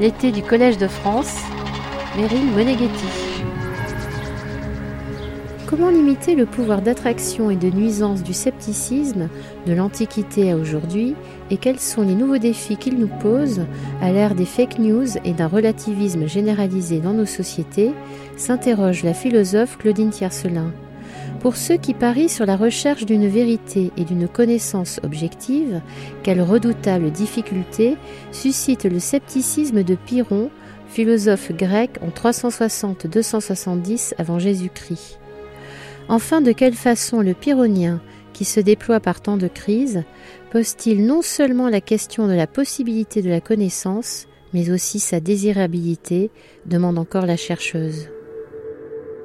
L'été du Collège de France, Meryl Moneghetti. Comment limiter le pouvoir d'attraction et de nuisance du scepticisme de l'Antiquité à aujourd'hui et quels sont les nouveaux défis qu'il nous pose à l'ère des fake news et d'un relativisme généralisé dans nos sociétés s'interroge la philosophe Claudine Tiercelin. Pour ceux qui parient sur la recherche d'une vérité et d'une connaissance objective, quelle redoutable difficulté suscite le scepticisme de Pyrrhon, philosophe grec en 360-270 avant Jésus-Christ. Enfin, de quelle façon le pyrrhonien, qui se déploie par temps de crise, pose-t-il non seulement la question de la possibilité de la connaissance, mais aussi sa désirabilité, demande encore la chercheuse.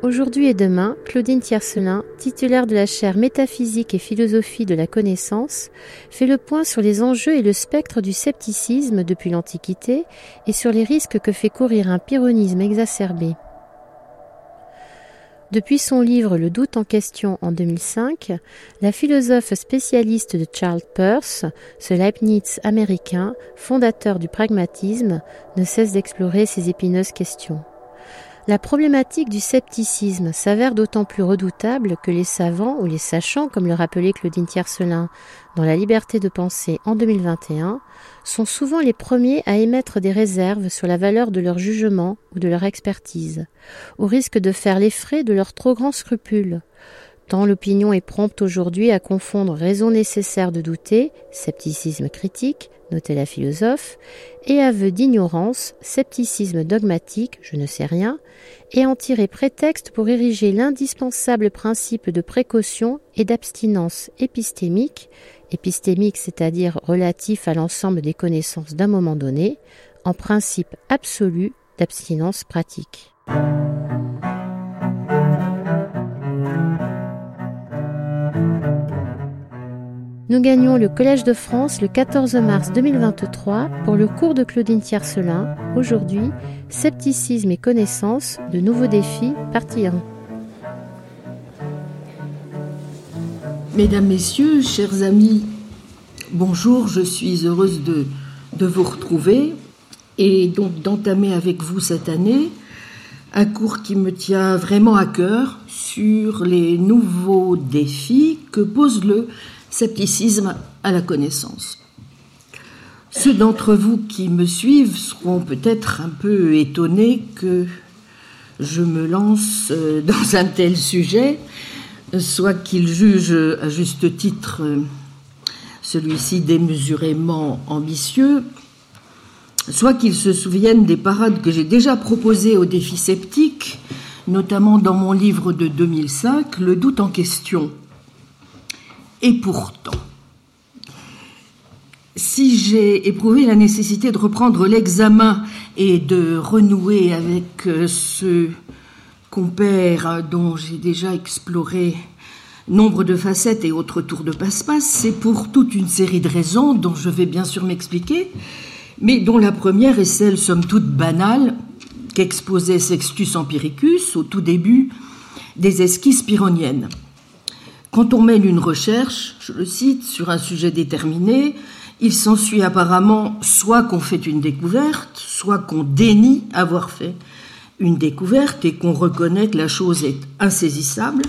Aujourd'hui et demain, Claudine Tiercelin, titulaire de la chaire Métaphysique et philosophie de la connaissance, fait le point sur les enjeux et le spectre du scepticisme depuis l'Antiquité et sur les risques que fait courir un pyrrhonisme exacerbé. Depuis son livre Le doute en question en 2005, la philosophe spécialiste de Charles Peirce, ce Leibniz américain, fondateur du pragmatisme, ne cesse d'explorer ces épineuses questions. La problématique du scepticisme s'avère d'autant plus redoutable que les savants ou les sachants, comme le rappelait Claudine Tiercelin dans La liberté de penser en 2021, sont souvent les premiers à émettre des réserves sur la valeur de leur jugement ou de leur expertise, au risque de faire les frais de leurs trop grands scrupules. Tant l'opinion est prompte aujourd'hui à confondre raison nécessaire de douter, scepticisme critique, notait la philosophe, et aveu d'ignorance, scepticisme dogmatique, je ne sais rien, et en tirer prétexte pour ériger l'indispensable principe de précaution et d'abstinence épistémique, épistémique c'est-à-dire relatif à l'ensemble des connaissances d'un moment donné, en principe absolu d'abstinence pratique. Nous gagnons le Collège de France le 14 mars 2023 pour le cours de Claudine Tiercelin. Aujourd'hui, Scepticisme et connaissance, de nouveaux défis, partie 1. Mesdames, Messieurs, chers amis, bonjour, je suis heureuse de vous retrouver et donc d'entamer avec vous cette année un cours qui me tient vraiment à cœur sur les nouveaux défis que pose le scepticisme à la connaissance. Ceux d'entre vous qui me suivent seront peut-être un peu étonnés que je me lance euh, dans un tel sujet, soit qu'ils jugent à juste titre euh, celui-ci démesurément ambitieux, soit qu'ils se souviennent des parades que j'ai déjà proposées aux défis sceptiques, notamment dans mon livre de 2005, Le doute en question, et pourtant, si j'ai éprouvé la nécessité de reprendre l'examen et de renouer avec euh, ce compère dont j'ai déjà exploré nombre de facettes et autres tours de passe-passe, c'est pour toute une série de raisons dont je vais bien sûr m'expliquer, mais dont la première est celle, somme toute banale, qu'exposait Sextus Empiricus au tout début des esquisses pyrrhoniennes. Quand on mène une recherche, je le cite, sur un sujet déterminé, il s'ensuit apparemment soit qu'on fait une découverte, soit qu'on dénie avoir fait une découverte et qu'on reconnaît que la chose est insaisissable,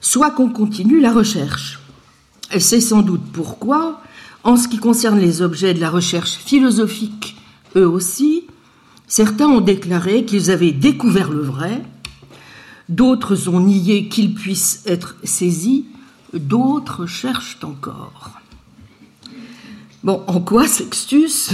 soit qu'on continue la recherche. Et c'est sans doute pourquoi, en ce qui concerne les objets de la recherche philosophique, eux aussi, certains ont déclaré qu'ils avaient découvert le vrai, D'autres ont nié qu'il puisse être saisi, d'autres cherchent encore. Bon, en quoi Sextus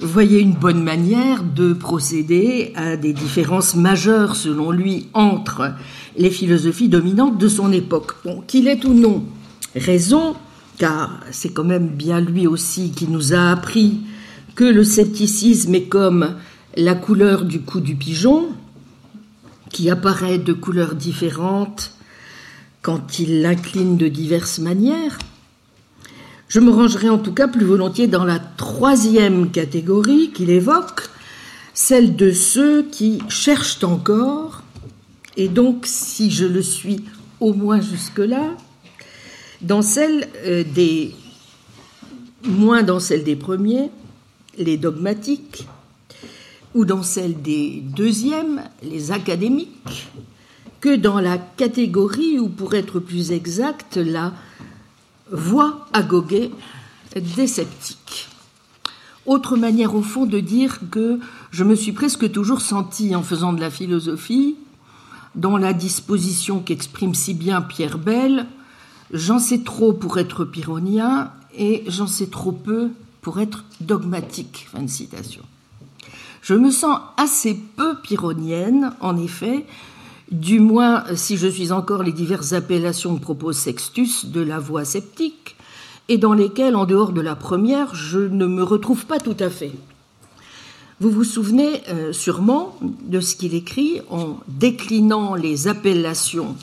voyait une bonne manière de procéder à des différences majeures, selon lui, entre les philosophies dominantes de son époque? Bon, qu'il ait ou non raison, car c'est quand même bien lui aussi qui nous a appris que le scepticisme est comme la couleur du cou du pigeon, qui apparaît de couleurs différentes quand il l'incline de diverses manières. Je me rangerai en tout cas plus volontiers dans la troisième catégorie qu'il évoque, celle de ceux qui cherchent encore, et donc si je le suis au moins jusque-là, dans celle euh, des, moins dans celle des premiers, les dogmatiques, ou dans celle des deuxièmes, les académiques, que dans la catégorie, ou pour être plus exact, la voie à goguet des sceptiques. Autre manière au fond de dire que je me suis presque toujours senti en faisant de la philosophie, dans la disposition qu'exprime si bien Pierre Bell, j'en sais trop pour être pyrrhonien et j'en sais trop peu pour être dogmatique. Fin de citation. Je me sens assez peu pyrrhonienne, en effet, du moins si je suis encore les diverses appellations que propose Sextus de la voie sceptique, et dans lesquelles, en dehors de la première, je ne me retrouve pas tout à fait. Vous vous souvenez euh, sûrement de ce qu'il écrit en déclinant les appellations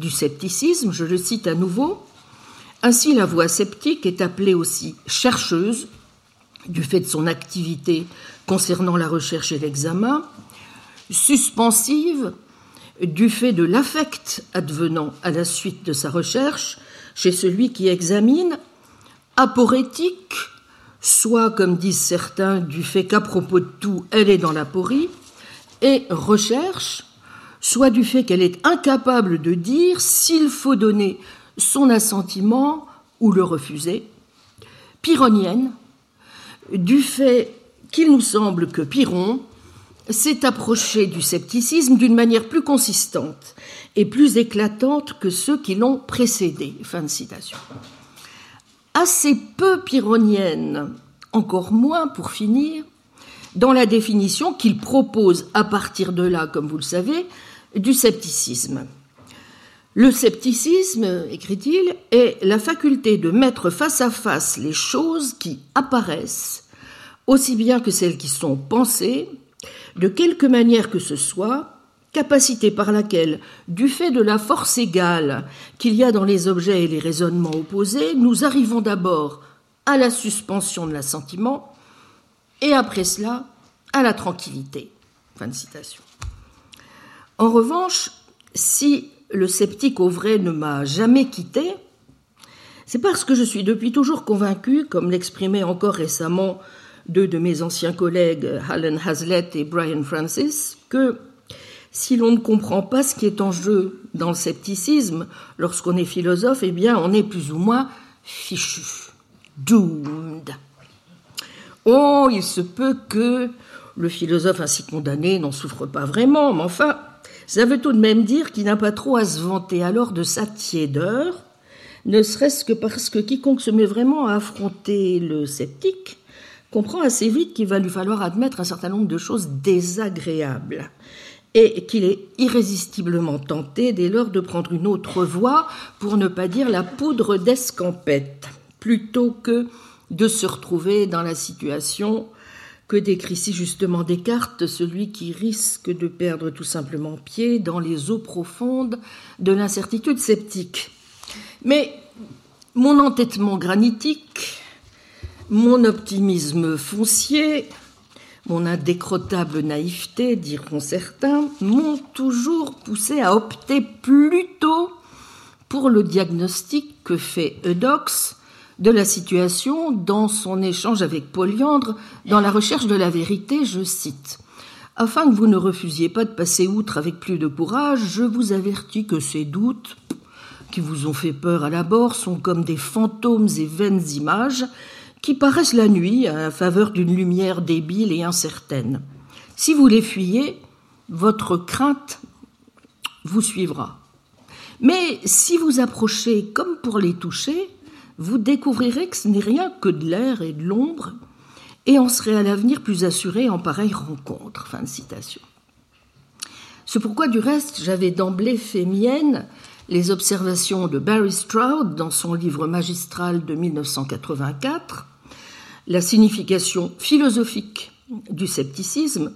du scepticisme, je le cite à nouveau. Ainsi, la voie sceptique est appelée aussi chercheuse, du fait de son activité concernant la recherche et l'examen, suspensive, du fait de l'affect advenant à la suite de sa recherche chez celui qui examine, aporétique, soit, comme disent certains, du fait qu'à propos de tout, elle est dans l'aporie, et recherche, soit du fait qu'elle est incapable de dire s'il faut donner son assentiment ou le refuser, pyrrhonienne, du fait qu'il nous semble que Pyrrhon s'est approché du scepticisme d'une manière plus consistante et plus éclatante que ceux qui l'ont précédé. Fin de citation. Assez peu pyrrhonienne, encore moins pour finir, dans la définition qu'il propose à partir de là, comme vous le savez, du scepticisme. Le scepticisme, écrit-il, est la faculté de mettre face à face les choses qui apparaissent, aussi bien que celles qui sont pensées, de quelque manière que ce soit, capacité par laquelle, du fait de la force égale qu'il y a dans les objets et les raisonnements opposés, nous arrivons d'abord à la suspension de l'assentiment et après cela à la tranquillité. Fin de citation. En revanche, si le sceptique au vrai ne m'a jamais quitté, c'est parce que je suis depuis toujours convaincu, comme l'exprimaient encore récemment deux de mes anciens collègues, Alan Hazlett et Brian Francis, que si l'on ne comprend pas ce qui est en jeu dans le scepticisme, lorsqu'on est philosophe, eh bien, on est plus ou moins fichu, doomed. Oh, il se peut que le philosophe ainsi condamné n'en souffre pas vraiment, mais enfin, ça veut tout de même dire qu'il n'a pas trop à se vanter alors de sa tiédeur, ne serait-ce que parce que quiconque se met vraiment à affronter le sceptique comprend assez vite qu'il va lui falloir admettre un certain nombre de choses désagréables et qu'il est irrésistiblement tenté dès lors de prendre une autre voie, pour ne pas dire la poudre d'escampette, plutôt que de se retrouver dans la situation que décrit si justement Descartes, celui qui risque de perdre tout simplement pied dans les eaux profondes de l'incertitude sceptique. Mais mon entêtement granitique, mon optimisme foncier, mon indécrottable naïveté, diront certains, m'ont toujours poussé à opter plutôt pour le diagnostic que fait Eudox de la situation dans son échange avec Polyandre dans la recherche de la vérité, je cite. Afin que vous ne refusiez pas de passer outre avec plus de courage, je vous avertis que ces doutes, qui vous ont fait peur à l'abord, sont comme des fantômes et vaines images qui paraissent la nuit à faveur d'une lumière débile et incertaine. Si vous les fuyez, votre crainte vous suivra. Mais si vous approchez comme pour les toucher, vous découvrirez que ce n'est rien que de l'air et de l'ombre, et on serait à l'avenir plus assuré en pareille rencontre. Fin de citation. C'est pourquoi, du reste, j'avais d'emblée fait mienne les observations de Barry Stroud dans son livre magistral de 1984, La signification philosophique du scepticisme,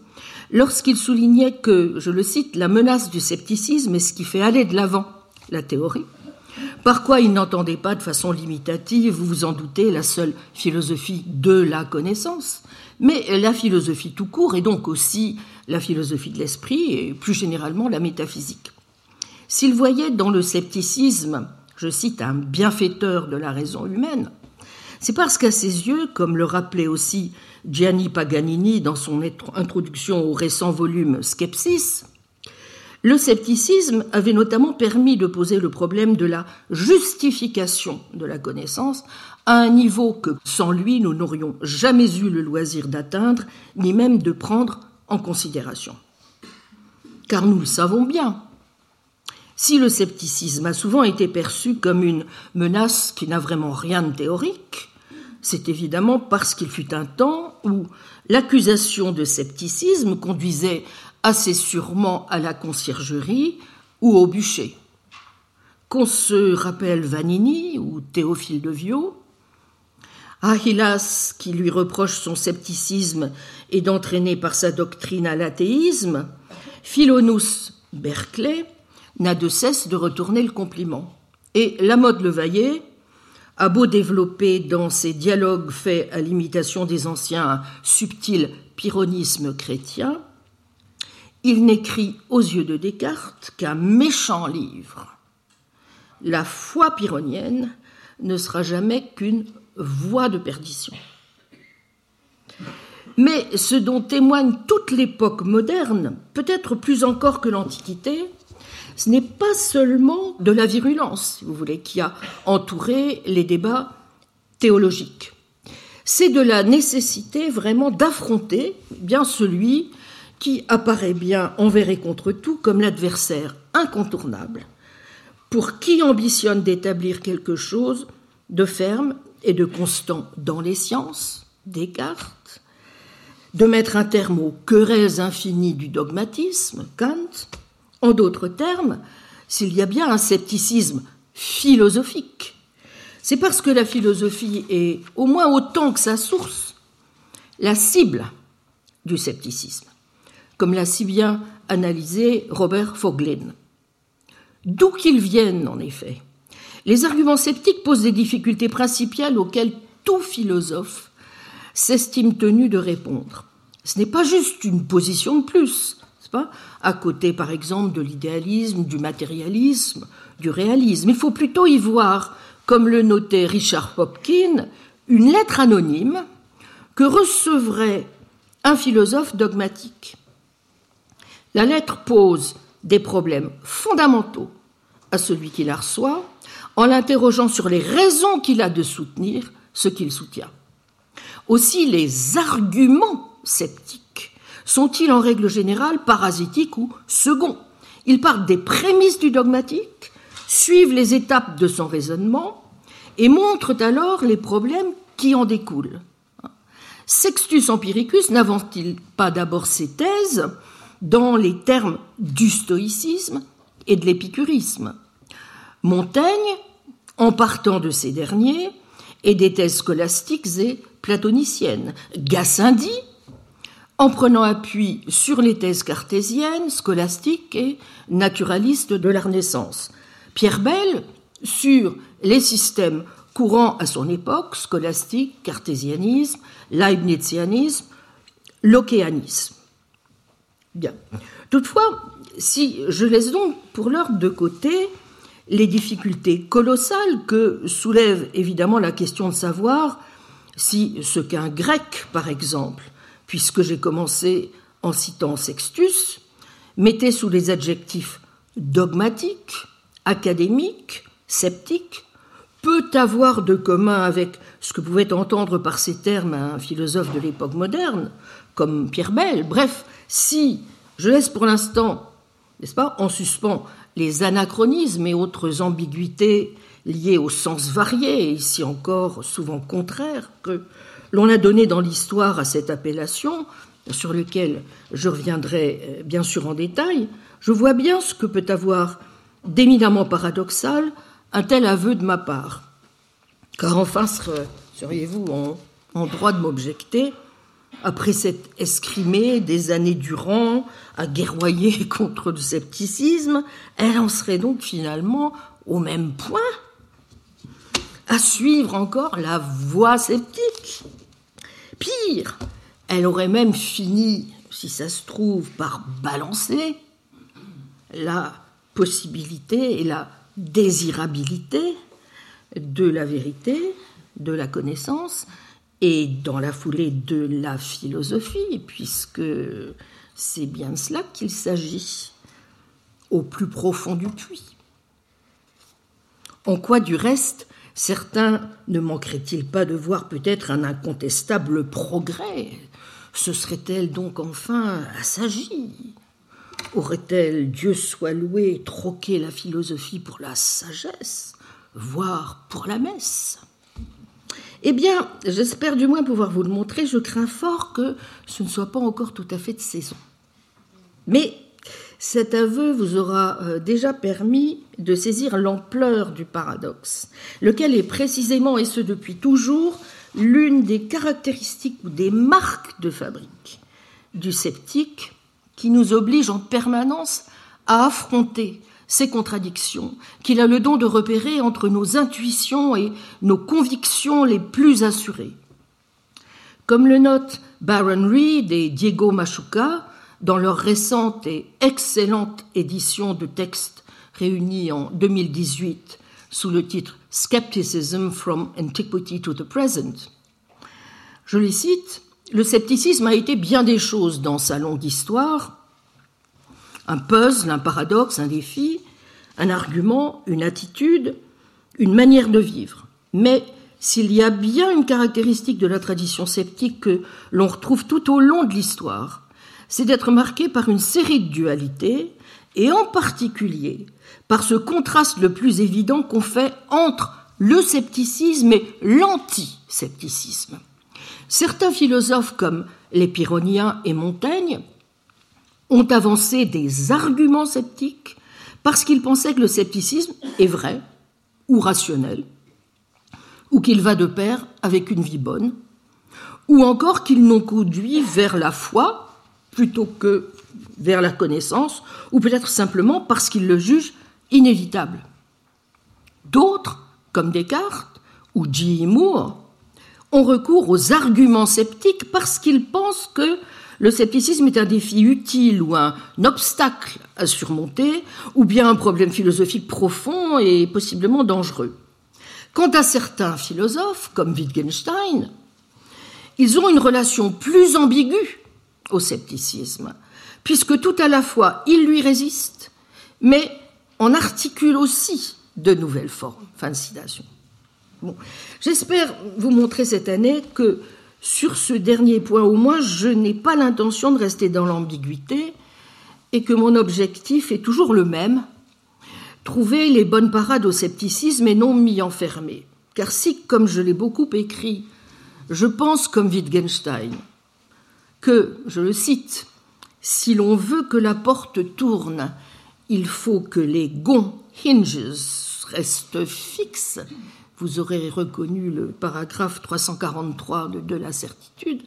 lorsqu'il soulignait que, je le cite, la menace du scepticisme est ce qui fait aller de l'avant la théorie, par quoi il n'entendait pas de façon limitative, vous vous en doutez, la seule philosophie de la connaissance, mais la philosophie tout court, et donc aussi la philosophie de l'esprit, et plus généralement la métaphysique. S'il voyait dans le scepticisme, je cite, un bienfaiteur de la raison humaine, C'est parce qu'à ses yeux, comme le rappelait aussi Gianni Paganini dans son introduction au récent volume Skepsis, le scepticisme avait notamment permis de poser le problème de la justification de la connaissance à un niveau que sans lui nous n'aurions jamais eu le loisir d'atteindre, ni même de prendre en considération. Car nous le savons bien, si le scepticisme a souvent été perçu comme une menace qui n'a vraiment rien de théorique, c'est évidemment parce qu'il fut un temps où l'accusation de scepticisme conduisait assez sûrement à la conciergerie ou au bûcher. Qu'on se rappelle Vanini ou Théophile de Viau, Achillas, qui lui reproche son scepticisme et d'entraîner par sa doctrine à l'athéisme, Philonous Berkeley n'a de cesse de retourner le compliment. Et la mode Levaillet a beau développer dans ses dialogues faits à l'imitation des anciens un subtil pyrrhonisme chrétien, il n'écrit aux yeux de Descartes qu'un méchant livre. La foi pyrrhonienne ne sera jamais qu'une voie de perdition. Mais ce dont témoigne toute l'époque moderne, peut-être plus encore que l'Antiquité, ce n'est pas seulement de la virulence, si vous voulez, qui a entouré les débats théologiques. C'est de la nécessité vraiment d'affronter bien celui qui apparaît bien envers et contre tout comme l'adversaire incontournable, pour qui ambitionne d'établir quelque chose de ferme et de constant dans les sciences, Descartes, de mettre un terme aux querelles infinies du dogmatisme, Kant, en d'autres termes, s'il y a bien un scepticisme philosophique, c'est parce que la philosophie est, au moins autant que sa source, la cible du scepticisme comme l'a si bien analysé Robert Foglin. D'où qu'ils viennent, en effet, les arguments sceptiques posent des difficultés principales auxquelles tout philosophe s'estime tenu de répondre. Ce n'est pas juste une position de plus, à côté par exemple de l'idéalisme, du matérialisme, du réalisme. Il faut plutôt y voir, comme le notait Richard Popkin, une lettre anonyme que recevrait un philosophe dogmatique. La lettre pose des problèmes fondamentaux à celui qui la reçoit en l'interrogeant sur les raisons qu'il a de soutenir ce qu'il soutient. Aussi les arguments sceptiques sont-ils en règle générale parasitiques ou seconds? Ils partent des prémices du dogmatique, suivent les étapes de son raisonnement et montrent alors les problèmes qui en découlent. Sextus Empiricus n'avance-t-il pas d'abord ses thèses dans les termes du stoïcisme et de l'épicurisme? Montaigne, en partant de ces derniers, et des thèses scolastiques et platoniciennes. Gassendi, en prenant appui sur les thèses cartésiennes, scolastiques et naturalistes de la Renaissance. Pierre Bell, sur les systèmes courants à son époque, scolastique, cartésianisme, leibnizianisme, locéanisme. Bien. Toutefois, si je laisse donc pour l'heure de côté les difficultés colossales que soulève évidemment la question de savoir si ce qu'un grec, par exemple, puisque j'ai commencé en citant Sextus, mettait sous les adjectifs dogmatique, académique, sceptique, peut avoir de commun avec ce que pouvait entendre par ces termes un philosophe de l'époque moderne, comme Pierre Bell. Bref, si je laisse pour l'instant, n'est-ce pas, en suspens les anachronismes et autres ambiguïtés liées au sens varié, et ici encore souvent contraire, que l'on a donné dans l'histoire à cette appellation, sur lequel je reviendrai euh, bien sûr en détail, je vois bien ce que peut avoir d'éminemment paradoxal un tel aveu de ma part. Car enfin seriez-vous en, droit de m'objecter après s'être escrimée des années durant à guerroyer contre le scepticisme, elle en serait donc finalement au même point à suivre encore la voie sceptique. Pire, elle aurait même fini, si ça se trouve, par balancer la possibilité et la désirabilité de la vérité de la connaissance et dans la foulée de la philosophie, puisque c'est bien de cela qu'il s'agit, au plus profond du puits. En quoi, du reste, certains ne manqueraient-ils pas de voir peut-être un incontestable progrès? Se serait-elle donc enfin assagie? Aurait-elle, Dieu soit loué, troqué la philosophie pour la sagesse, voire pour la messe? Eh bien, j'espère du moins pouvoir vous le montrer, je crains fort que ce ne soit pas encore tout à fait de saison. Mais cet aveu vous aura euh, déjà permis de saisir l'ampleur du paradoxe, lequel est précisément, et ce depuis toujours, l'une des caractéristiques ou des marques de fabrique du sceptique qui nous oblige en permanence à affronter ces contradictions qu'il a le don de repérer entre nos intuitions et nos convictions les plus assurées. Comme le notent Baron Reed et Diego Machuca dans leur récente et excellente édition de textes réunis en 2018 sous le titre Skepticism from Antiquity to the Present. Je les cite le scepticisme a été bien des choses dans sa longue histoire. Un puzzle, un paradoxe, un défi, un argument, une attitude, une manière de vivre. Mais s'il y a bien une caractéristique de la tradition sceptique que l'on retrouve tout au long de l'histoire, c'est d'être marqué par une série de dualités, et en particulier par ce contraste le plus évident qu'on fait entre le scepticisme et l'anti-scepticisme. Certains philosophes comme les Pyrrhoniens et Montaigne ont avancé des arguments sceptiques parce qu'ils pensaient que le scepticisme est vrai ou rationnel, ou qu'il va de pair avec une vie bonne, ou encore qu'ils n'ont conduit vers la foi plutôt que vers la connaissance, ou peut-être simplement parce qu'ils le jugent inévitable. D'autres, comme Descartes ou G. Moore, ont recours aux arguments sceptiques parce qu'ils pensent que le scepticisme est un défi utile ou un obstacle à surmonter, ou bien un problème philosophique profond et possiblement dangereux. Quant à certains philosophes, comme Wittgenstein, ils ont une relation plus ambiguë au scepticisme, puisque tout à la fois ils lui résistent, mais en articulent aussi de nouvelles formes. Fin de citation. J'espère vous montrer cette année que sur ce dernier point au moins, je n'ai pas l'intention de rester dans l'ambiguïté et que mon objectif est toujours le même, trouver les bonnes parades au scepticisme et non m'y enfermer. Car si, comme je l'ai beaucoup écrit, je pense comme Wittgenstein, que, je le cite, si l'on veut que la porte tourne, il faut que les gonds, hinges, restent fixes, vous aurez reconnu le paragraphe 343 de, la certitude.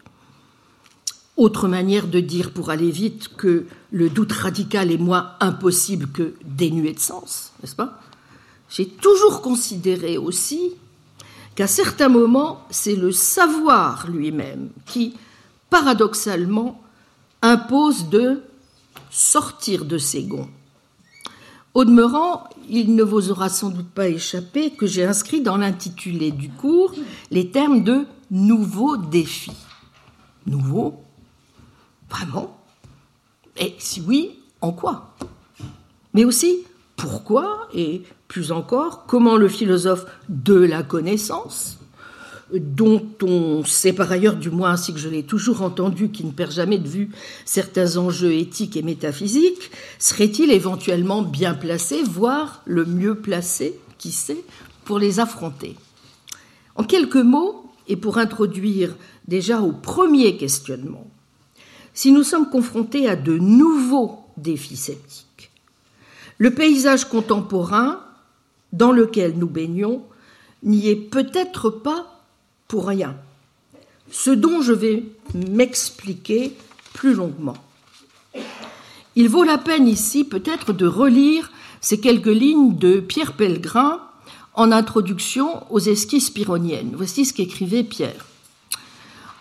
Autre manière de dire pour aller vite que le doute radical est moins impossible que dénué de sens, n'est-ce pas? J'ai toujours considéré aussi qu'à certains moments, c'est le savoir lui-même qui, paradoxalement, impose de sortir de ses gonds. Au demeurant, il ne vous aura sans doute pas échappé que j'ai inscrit dans l'intitulé du cours les termes de nouveaux défis. Nouveau Vraiment? Et si oui, en quoi? Mais aussi, pourquoi Et plus encore, comment le philosophe de la connaissance dont on sait par ailleurs, du moins ainsi que je l'ai toujours entendu, qui ne perd jamais de vue certains enjeux éthiques et métaphysiques, serait-il éventuellement bien placé, voire le mieux placé, qui sait, pour les affronter? En quelques mots, et pour introduire déjà au premier questionnement, si nous sommes confrontés à de nouveaux défis sceptiques, le paysage contemporain dans lequel nous baignons n'y est peut-être pas pour rien. Ce dont je vais m'expliquer plus longuement. Il vaut la peine ici peut-être de relire ces quelques lignes de Pierre Pellegrin en introduction aux esquisses pyrrhoniennes. Voici ce qu'écrivait Pierre.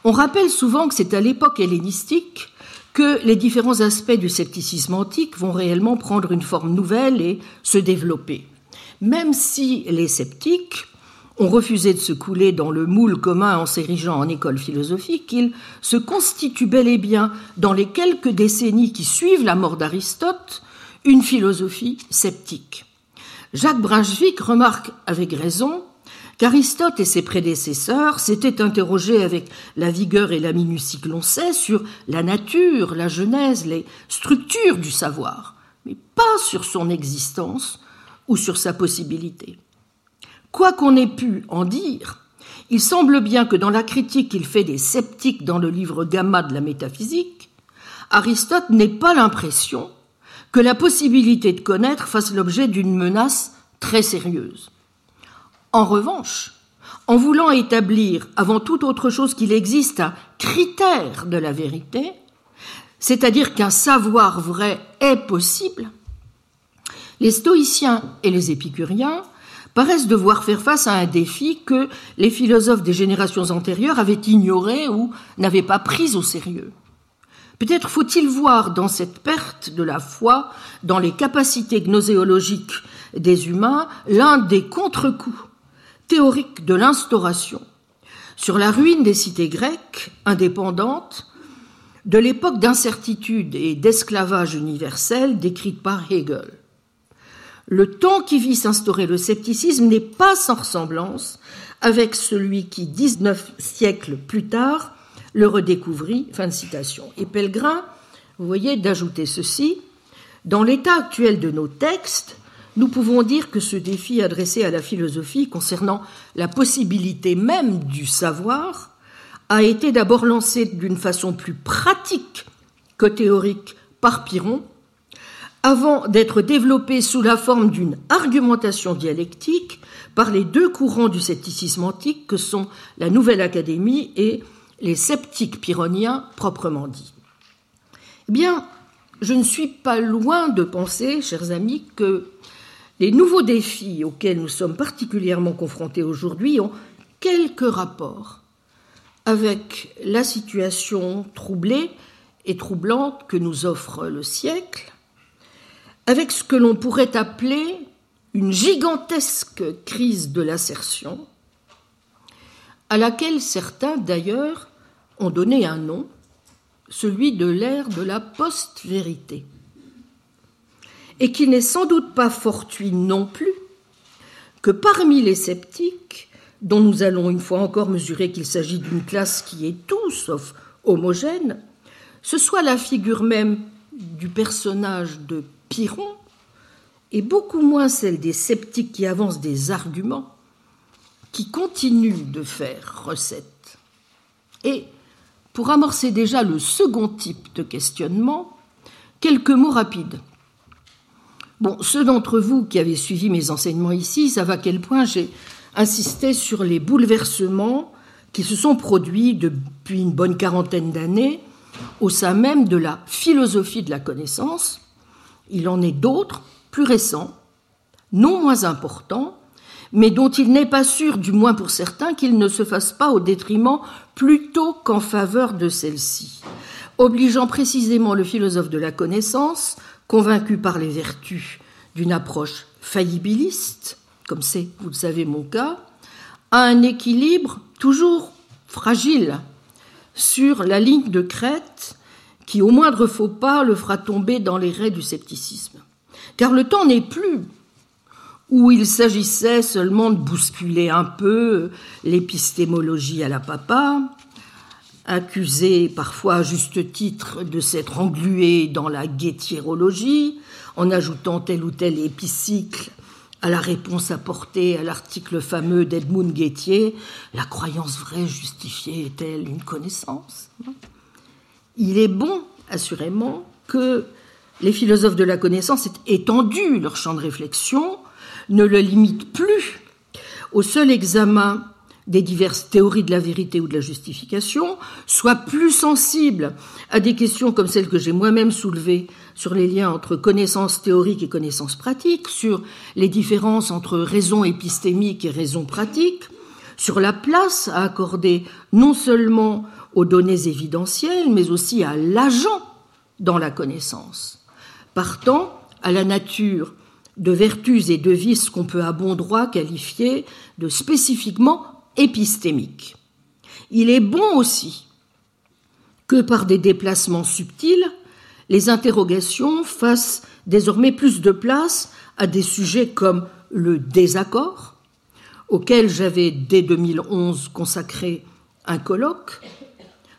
On rappelle souvent que c'est à l'époque hellénistique que les différents aspects du scepticisme antique vont réellement prendre une forme nouvelle et se développer. Même si les sceptiques ont refusé de se couler dans le moule commun en s'érigeant en école philosophique, il se constitue bel et bien, dans les quelques décennies qui suivent la mort d'Aristote, une philosophie sceptique. Jacques Brunswick remarque avec raison qu'Aristote et ses prédécesseurs s'étaient interrogés avec la vigueur et la minutie que l'on sait sur la nature, la genèse, les structures du savoir, mais pas sur son existence ou sur sa possibilité. Quoi qu'on ait pu en dire, il semble bien que dans la critique qu'il fait des sceptiques dans le livre Gamma de la métaphysique, Aristote n'ait pas l'impression que la possibilité de connaître fasse l'objet d'une menace très sérieuse. En revanche, en voulant établir avant toute autre chose qu'il existe un critère de la vérité, c'est-à-dire qu'un savoir vrai est possible, les stoïciens et les épicuriens paraissent devoir faire face à un défi que les philosophes des générations antérieures avaient ignoré ou n'avaient pas pris au sérieux. Peut-être faut-il voir dans cette perte de la foi dans les capacités gnoséologiques des humains l'un des contre-coups théoriques de l'instauration sur la ruine des cités grecques indépendantes de l'époque d'incertitude et d'esclavage universel décrite par Hegel. Le temps qui vit s'instaurer le scepticisme n'est pas sans ressemblance avec celui qui, 19 siècles plus tard, le redécouvrit. Fin de citation. Et Pellegrin, vous voyez, d'ajouter ceci. Dans l'état actuel de nos textes, nous pouvons dire que ce défi adressé à la philosophie concernant la possibilité même du savoir a été d'abord lancé d'une façon plus pratique que théorique par Piron, avant d'être développé sous la forme d'une argumentation dialectique par les deux courants du scepticisme antique que sont la Nouvelle Académie et les sceptiques pyrrhoniens proprement dit. Eh bien, je ne suis pas loin de penser, chers amis, que les nouveaux défis auxquels nous sommes particulièrement confrontés aujourd'hui ont quelques rapports avec la situation troublée et troublante que nous offre le siècle, avec ce que l'on pourrait appeler une gigantesque crise de l'assertion, à laquelle certains d'ailleurs ont donné un nom, celui de l'ère de la post-vérité, et qui n'est sans doute pas fortuit non plus que parmi les sceptiques, dont nous allons une fois encore mesurer qu'il s'agit d'une classe qui est tout sauf homogène, ce soit la figure même du personnage de Et beaucoup moins celle des sceptiques qui avancent des arguments, qui continuent de faire recette. Et pour amorcer déjà le second type de questionnement, quelques mots rapides. Bon, ceux d'entre vous qui avez suivi mes enseignements ici savent à quel point j'ai insisté sur les bouleversements qui se sont produits depuis une bonne quarantaine d'années au sein même de la philosophie de la connaissance. Il en est d'autres, plus récents, non moins importants, mais dont il n'est pas sûr, du moins pour certains, qu'ils ne se fassent pas au détriment plutôt qu'en faveur de celle-ci, obligeant précisément le philosophe de la connaissance, convaincu par les vertus d'une approche faillibiliste, comme c'est, vous le savez, mon cas, à un équilibre toujours fragile sur la ligne de crête qui, au moindre faux pas, le fera tomber dans les raies du scepticisme. Car le temps n'est plus où il s'agissait seulement de bousculer un peu l'épistémologie à la papa, accusé parfois à juste titre de s'être englué dans la guétiérologie, en ajoutant tel ou tel épicycle à la réponse apportée à l'article fameux d'Edmund Guettier, la croyance vraie justifiée est-elle une connaissance? Il est bon, assurément, que les philosophes de la connaissance aient étendu leur champ de réflexion ne le limite plus au seul examen des diverses théories de la vérité ou de la justification, soit plus sensible à des questions comme celles que j'ai moi-même soulevées sur les liens entre connaissances théoriques et connaissances pratiques, sur les différences entre raison épistémique et raison pratique, sur la place à accorder non seulement aux données évidentielles, mais aussi à l'agent dans la connaissance, partant à la nature de vertus et de vices qu'on peut à bon droit qualifier de spécifiquement épistémiques. Il est bon aussi que par des déplacements subtils, les interrogations fassent désormais plus de place à des sujets comme le désaccord, auquel j'avais dès 2011 consacré un colloque,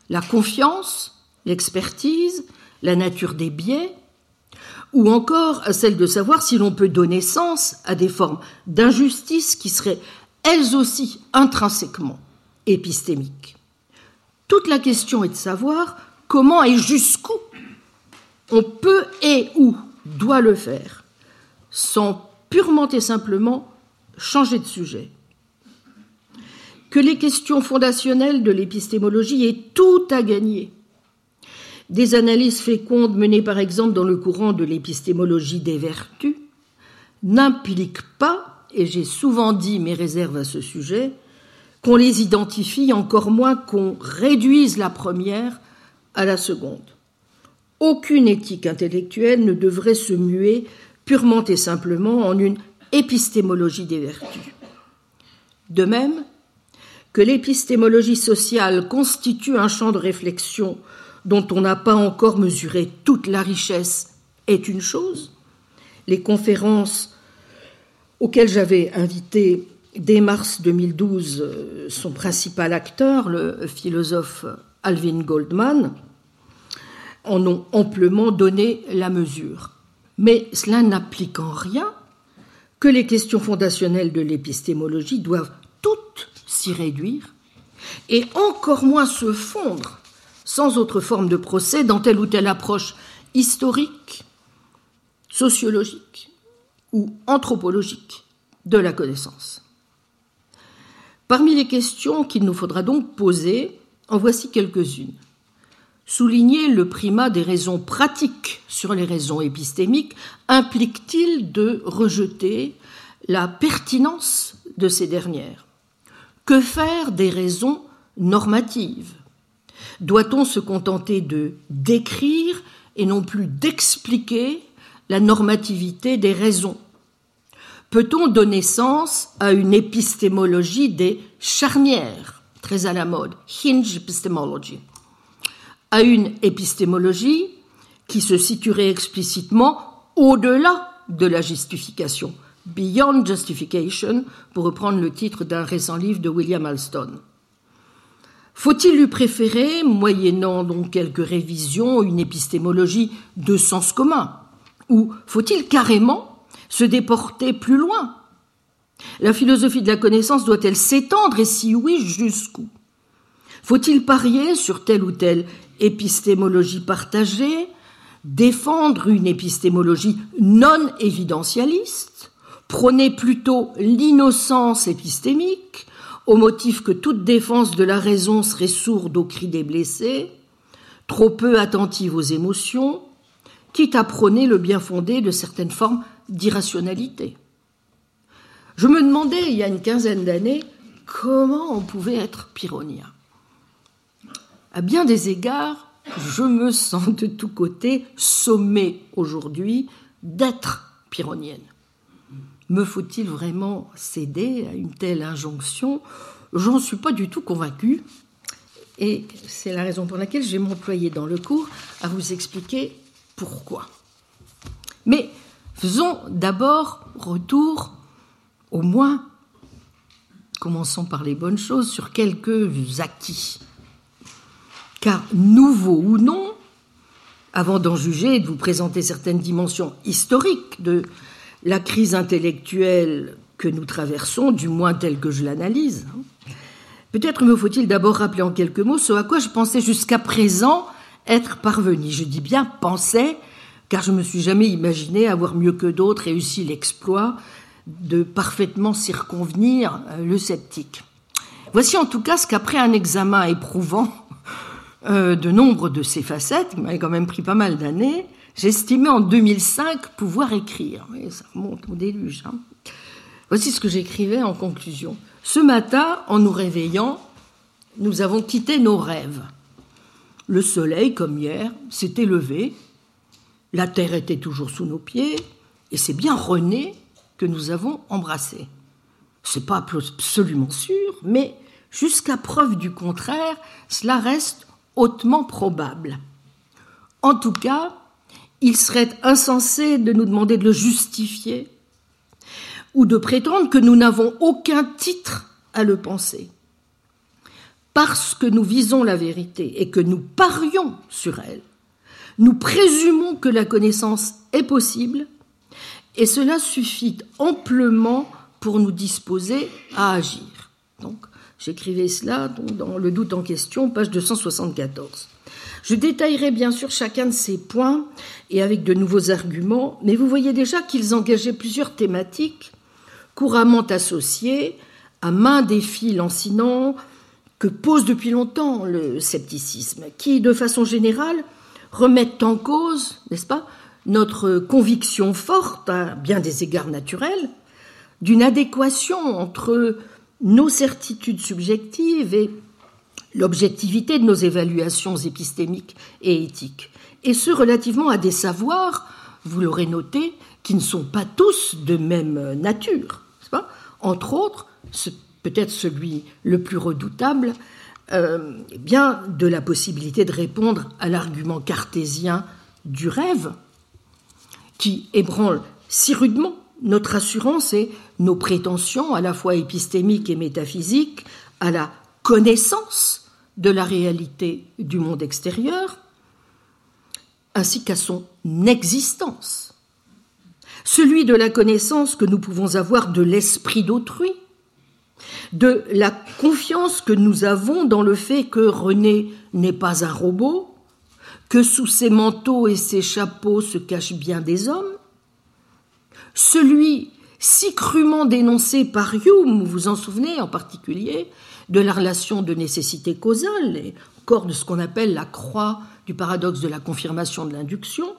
la confiance, l'expertise, la nature des biais, ou encore celle de savoir si l'on peut donner sens à des formes d'injustice qui seraient elles aussi intrinsèquement épistémiques. Toute la question est de savoir comment et jusqu'où on peut et où doit le faire, sans purement et simplement changer de sujet. Que les questions fondationnelles de l'épistémologie aient tout à gagner. Des analyses fécondes menées par exemple dans le courant de l'épistémologie des vertus n'impliquent pas, et j'ai souvent dit mes réserves à ce sujet, qu'on les identifie, encore moins qu'on réduise la première à la seconde. Aucune éthique intellectuelle ne devrait se muer purement et simplement en une épistémologie des vertus. De même que l'épistémologie sociale constitue un champ de réflexion dont on n'a pas encore mesuré toute la richesse est une chose. Les conférences auxquelles j'avais invité dès mars 2012 euh, son principal acteur, le philosophe Alvin Goldman, en ont amplement donné la mesure. Mais cela n'applique en rien que les questions fondationnelles de l'épistémologie doivent toutes réduire et encore moins se fondre sans autre forme de procès dans telle ou telle approche historique, sociologique ou anthropologique de la connaissance. Parmi les questions qu'il nous faudra donc poser, en voici quelques-unes. Souligner le primat des raisons pratiques sur les raisons épistémiques implique-t-il de rejeter la pertinence de ces dernières? Que faire des raisons normatives? Doit-on se contenter de décrire et non plus d'expliquer la normativité des raisons? Peut-on donner sens à une épistémologie des charnières, très à la mode, hinge epistemology à une épistémologie qui se situerait explicitement au-delà de la justification, beyond justification, pour reprendre le titre d'un récent livre de William Alston. Faut-il lui préférer, moyennant donc quelques révisions, une épistémologie de sens commun? Ou faut-il carrément se déporter plus loin? La philosophie de la connaissance doit-elle s'étendre et si oui, jusqu'où? Faut-il parier sur telle ou telle épistémologie partagée, défendre une épistémologie non évidentialiste, prôner plutôt l'innocence épistémique, au motif que toute défense de la raison serait sourde aux cris des blessés, trop peu attentive aux émotions, quitte à prôner le bien fondé de certaines formes d'irrationalité. Je me demandais, il y a une quinzaine d'années, comment on pouvait être pyrrhonien à bien des égards, je me sens de tous côtés sommée aujourd'hui d'être pyrrhonienne. Me faut-il vraiment céder à une telle injonction? J'en suis pas du tout convaincue. Et c'est la raison pour laquelle je vais m'employer dans le cours à vous expliquer pourquoi. Mais faisons d'abord retour, au moins, commençons par les bonnes choses, sur quelques acquis car nouveau ou non, avant d'en juger et de vous présenter certaines dimensions historiques de la crise intellectuelle que nous traversons, du moins telle que je l'analyse, hein, peut-être me faut-il d'abord rappeler en quelques mots ce à quoi je pensais jusqu'à présent être parvenu. Je dis bien pensais, car je ne me suis jamais imaginé avoir mieux que d'autres réussi l'exploit de parfaitement circonvenir euh, le sceptique. Voici en tout cas ce qu'après un examen éprouvant euh, de nombre de ces facettes, qui m'avaient quand même pris pas mal d'années, j'estimais en 2005 pouvoir écrire. ça remonte au déluge. Hein. Voici ce que j'écrivais en conclusion. Ce matin, en nous réveillant, nous avons quitté nos rêves. Le soleil, comme hier, s'était levé. La terre était toujours sous nos pieds. Et c'est bien René que nous avons embrassé. C'est pas absolument sûr, mais jusqu'à preuve du contraire, cela reste hautement probable. En tout cas, il serait insensé de nous demander de le justifier ou de prétendre que nous n'avons aucun titre à le penser. Parce que nous visons la vérité et que nous parions sur elle, nous présumons que la connaissance est possible et cela suffit amplement pour nous disposer à agir. Donc, j'écrivais cela dans Le doute en question, page 274. Je détaillerai bien sûr chacun de ces points et avec de nouveaux arguments, mais vous voyez déjà qu'ils engageaient plusieurs thématiques couramment associées à main des fils lancinants que pose depuis longtemps le scepticisme, qui, de façon générale, remettent en cause, n'est-ce pas, notre conviction forte, à bien des égards naturels, d'une adéquation entre nos certitudes subjectives et l'objectivité de nos évaluations épistémiques et éthiques, et ce relativement à des savoirs, vous l'aurez noté, qui ne sont pas tous de même nature. Pas? Entre autres, peut-être celui le plus redoutable, euh, eh bien de la possibilité de répondre à l'argument cartésien du rêve, qui ébranle si rudement notre assurance et nos prétentions, à la fois épistémiques et métaphysiques, à la connaissance de la réalité du monde extérieur, ainsi qu'à son existence. Celui de la connaissance que nous pouvons avoir de l'esprit d'autrui, de la confiance que nous avons dans le fait que René n'est pas un robot, que sous ses manteaux et ses chapeaux se cachent bien des hommes, celui si crûment dénoncé par Hume, vous vous en souvenez en particulier, de la relation de nécessité causale, et encore de ce qu'on appelle la croix du paradoxe de la confirmation de l'induction,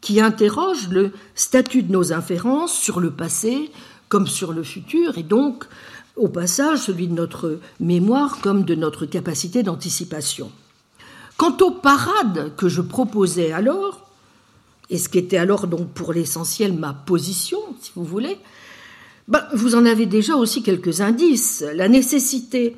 qui interroge le statut de nos inférences sur le passé comme sur le futur, et donc, au passage, celui de notre mémoire comme de notre capacité d'anticipation. Quant aux parades que je proposais alors, et ce qui était alors donc pour l'essentiel ma position, si vous voulez, ben, vous en avez déjà aussi quelques indices. La nécessité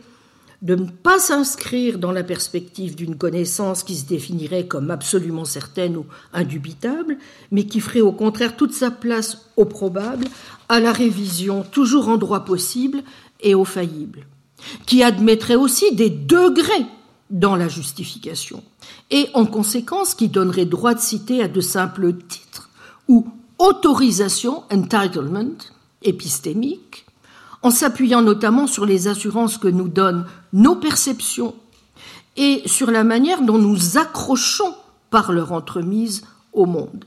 de ne pas s'inscrire dans la perspective d'une connaissance qui se définirait comme absolument certaine ou indubitable, mais qui ferait au contraire toute sa place au probable, à la révision toujours en droit possible et au faillible, qui admettrait aussi des degrés dans la justification, et en conséquence qui donnerait droit de citer à de simples titres ou autorisation, entitlement, épistémique, en s'appuyant notamment sur les assurances que nous donnent nos perceptions et sur la manière dont nous accrochons par leur entremise au monde.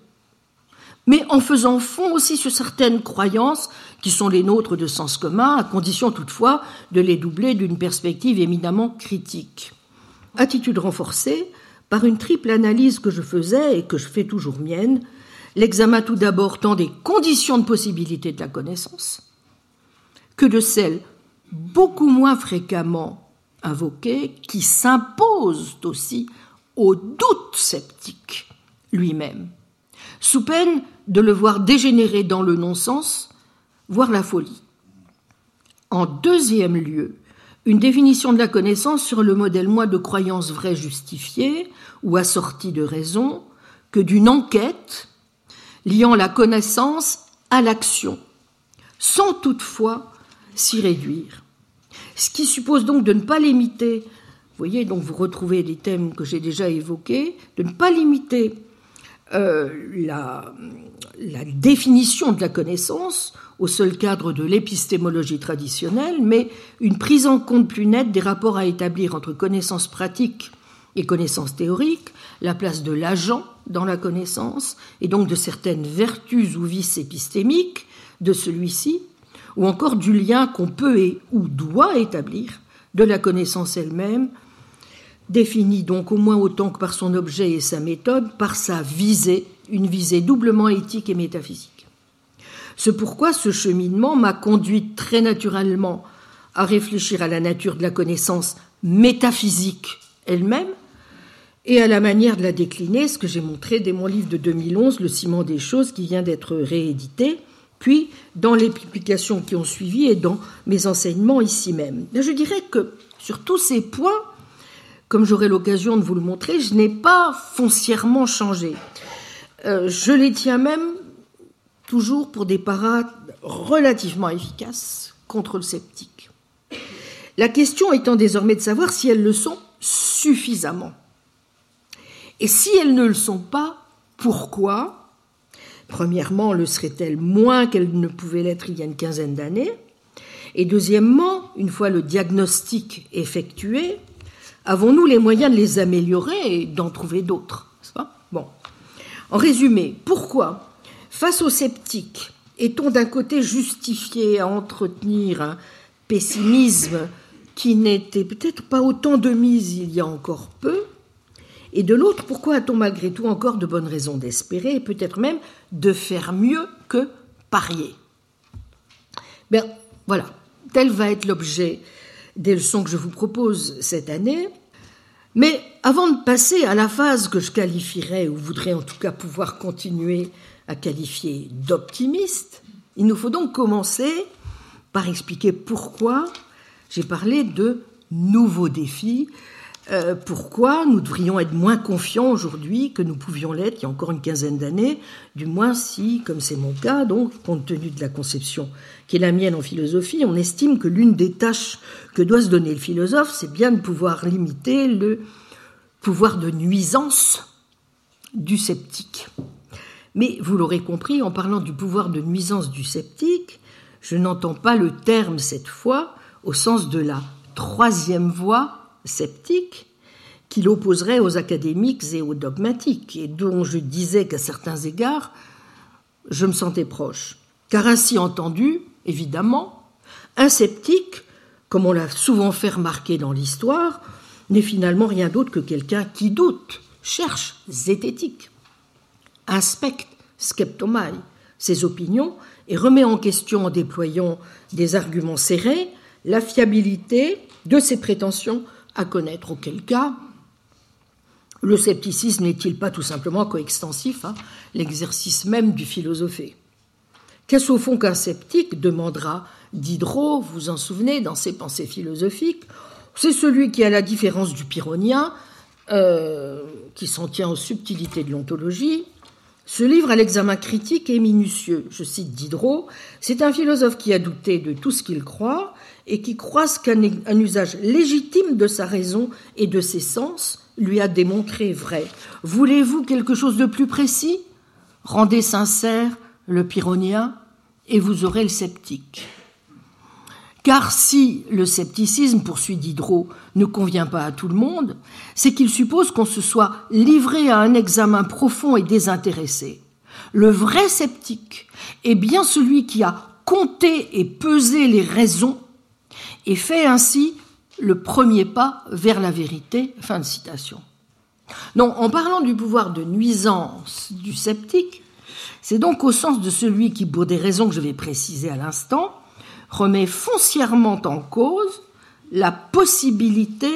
Mais en faisant fond aussi sur certaines croyances qui sont les nôtres de sens commun, à condition toutefois de les doubler d'une perspective éminemment critique attitude renforcée par une triple analyse que je faisais et que je fais toujours mienne, l'examen tout d'abord tant des conditions de possibilité de la connaissance que de celles beaucoup moins fréquemment invoquées qui s'imposent aussi au doute sceptique lui-même, sous peine de le voir dégénérer dans le non-sens, voire la folie. En deuxième lieu, une définition de la connaissance sur le modèle moins de croyances vraies justifiées ou assorties de raison que d'une enquête liant la connaissance à l'action, sans toutefois s'y réduire. Ce qui suppose donc de ne pas limiter, vous voyez, donc vous retrouvez des thèmes que j'ai déjà évoqués, de ne pas limiter euh, la, la définition de la connaissance au seul cadre de l'épistémologie traditionnelle, mais une prise en compte plus nette des rapports à établir entre connaissances pratiques et connaissances théoriques, la place de l'agent dans la connaissance, et donc de certaines vertus ou vices épistémiques de celui-ci, ou encore du lien qu'on peut et ou doit établir de la connaissance elle-même, définie donc au moins autant que par son objet et sa méthode, par sa visée, une visée doublement éthique et métaphysique. C'est pourquoi ce cheminement m'a conduit très naturellement à réfléchir à la nature de la connaissance métaphysique elle-même, et à la manière de la décliner, ce que j'ai montré dès mon livre de 2011, Le ciment des choses, qui vient d'être réédité, puis dans les publications qui ont suivi et dans mes enseignements ici même. Je dirais que sur tous ces points, comme j'aurai l'occasion de vous le montrer, je n'ai pas foncièrement changé. Euh, je les tiens même toujours pour des parades relativement efficaces contre le sceptique. La question étant désormais de savoir si elles le sont suffisamment. Et si elles ne le sont pas, pourquoi? Premièrement, le serait-elle moins qu'elle ne pouvait l'être il y a une quinzaine d'années? Et deuxièmement, une fois le diagnostic effectué, avons-nous les moyens de les améliorer et d'en trouver d'autres? Bon. En résumé, pourquoi, face aux sceptiques, est-on d'un côté justifié à entretenir un pessimisme qui n'était peut-être pas autant de mise il y a encore peu Et de l'autre, pourquoi a-t-on malgré tout encore de bonnes raisons d'espérer et peut-être même de faire mieux que parier? Ben voilà, tel va être l'objet des leçons que je vous propose cette année. Mais avant de passer à la phase que je qualifierais, ou voudrais en tout cas pouvoir continuer à qualifier d'optimiste, il nous faut donc commencer par expliquer pourquoi j'ai parlé de nouveaux défis, euh, pourquoi nous devrions être moins confiants aujourd'hui que nous pouvions l'être il y a encore une quinzaine d'années, du moins si, comme c'est mon cas, donc compte tenu de la conception qui est la mienne en philosophie, on estime que l'une des tâches que doit se donner le philosophe, c'est bien de pouvoir limiter le pouvoir de nuisance du sceptique. Mais vous l'aurez compris, en parlant du pouvoir de nuisance du sceptique, je n'entends pas le terme cette fois au sens de la troisième voie sceptique qu'il opposerait aux académiques et aux dogmatiques, et dont je disais qu'à certains égards, je me sentais proche. Car ainsi entendu, évidemment, un sceptique, comme on l'a souvent fait remarquer dans l'histoire, n'est finalement rien d'autre que quelqu'un qui doute, cherche, zététique, inspecte, skeptomai, ses opinions et remet en question en déployant des arguments serrés la fiabilité de ses prétentions à connaître, auquel cas. Le scepticisme n'est-il pas tout simplement coextensif, hein, l'exercice même du philosophé? Qu'est-ce au fond qu'un sceptique demandera? Diderot, vous vous en souvenez, dans ses pensées philosophiques C'est celui qui, à la différence du pyrrhonien, euh, qui s'en tient aux subtilités de l'ontologie, se livre à l'examen critique et minutieux. Je cite Diderot, c'est un philosophe qui a douté de tout ce qu'il croit et qui croit qu'un usage légitime de sa raison et de ses sens lui a démontré vrai. Voulez-vous quelque chose de plus précis? Rendez sincère le pyrrhonien et vous aurez le sceptique. Car si le scepticisme, poursuit Diderot, ne convient pas à tout le monde, c'est qu'il suppose qu'on se soit livré à un examen profond et désintéressé. Le vrai sceptique est bien celui qui a compté et pesé les raisons et fait ainsi le premier pas vers la vérité. Fin de citation. Non, en parlant du pouvoir de nuisance du sceptique, c'est donc au sens de celui qui, pour des raisons que je vais préciser à l'instant, remet foncièrement en cause la possibilité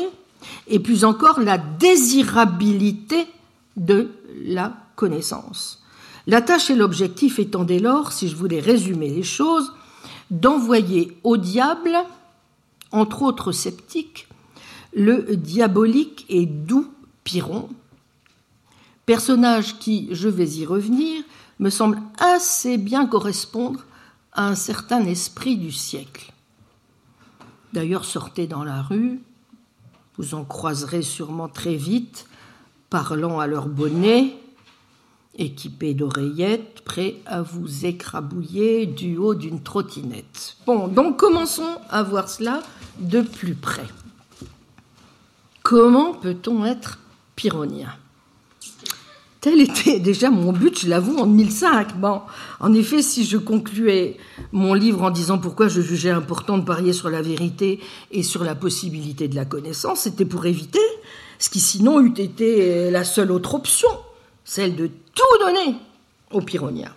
et plus encore la désirabilité de la connaissance. La tâche et l'objectif étant dès lors, si je voulais résumer les choses, d'envoyer au diable entre autres sceptiques, le diabolique et doux Pyrrhon, personnage qui, je vais y revenir, me semble assez bien correspondre à un certain esprit du siècle. D'ailleurs, sortez dans la rue, vous en croiserez sûrement très vite, parlant à leur bonnet, équipés d'oreillettes, prêts à vous écrabouiller du haut d'une trottinette. Bon, donc commençons à voir cela de plus près. Comment peut-on être pyrrhonien? Tel était déjà mon but, je l'avoue, en 2005. Bon, en effet, si je concluais mon livre en disant pourquoi je jugeais important de parier sur la vérité et sur la possibilité de la connaissance, c'était pour éviter ce qui sinon eût été la seule autre option, celle de tout donner aux pyrrhoniens.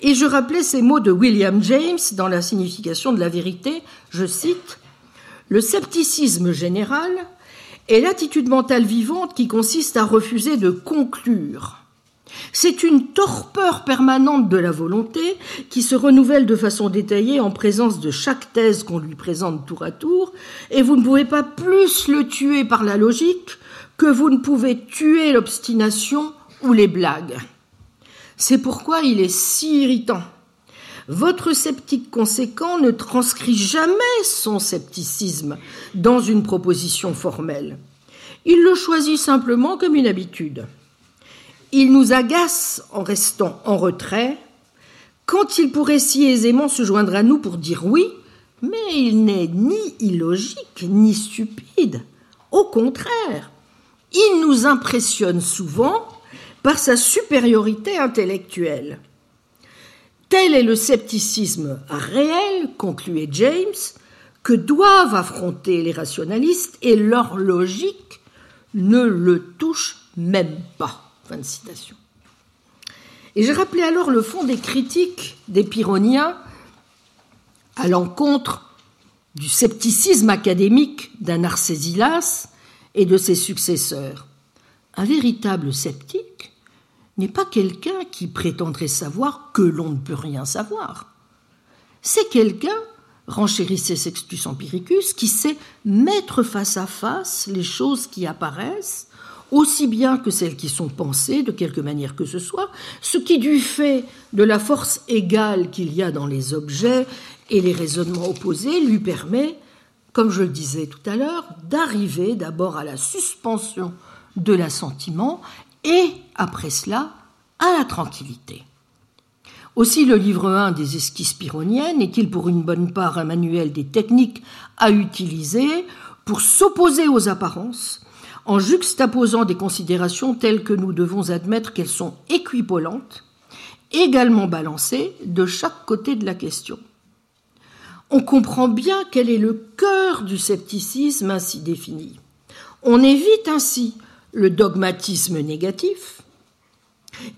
Et je rappelais ces mots de William James dans la signification de la vérité, je cite, Le scepticisme général est l'attitude mentale vivante qui consiste à refuser de conclure. C'est une torpeur permanente de la volonté qui se renouvelle de façon détaillée en présence de chaque thèse qu'on lui présente tour à tour, et vous ne pouvez pas plus le tuer par la logique que vous ne pouvez tuer l'obstination ou les blagues. C'est pourquoi il est si irritant. Votre sceptique conséquent ne transcrit jamais son scepticisme dans une proposition formelle. Il le choisit simplement comme une habitude. Il nous agace en restant en retrait, quand il pourrait si aisément se joindre à nous pour dire oui, mais il n'est ni illogique ni stupide. Au contraire, il nous impressionne souvent par sa supériorité intellectuelle. Tel est le scepticisme réel, concluait James, que doivent affronter les rationalistes et leur logique ne le touche même pas. Fin de citation. Et j'ai rappelé alors le fond des critiques des Pyrrhoniens à l'encontre du scepticisme académique d'un Arcésilas et de ses successeurs. Un véritable sceptique n'est pas quelqu'un qui prétendrait savoir que l'on ne peut rien savoir. C'est quelqu'un, renchérissait Sextus Empiricus, qui sait mettre face à face les choses qui apparaissent, aussi bien que celles qui sont pensées de quelque manière que ce soit, ce qui, du fait de la force égale qu'il y a dans les objets et les raisonnements opposés, lui permet comme je le disais tout à l'heure, d'arriver d'abord à la suspension de l'assentiment et, après cela, à la tranquillité. Aussi, le livre 1 des esquisses pyrrhoniennes est-il pour une bonne part un manuel des techniques à utiliser pour s'opposer aux apparences, en juxtaposant des considérations telles que nous devons admettre qu'elles sont équipolantes, également balancées de chaque côté de la question on comprend bien quel est le cœur du scepticisme ainsi défini. On évite ainsi le dogmatisme négatif,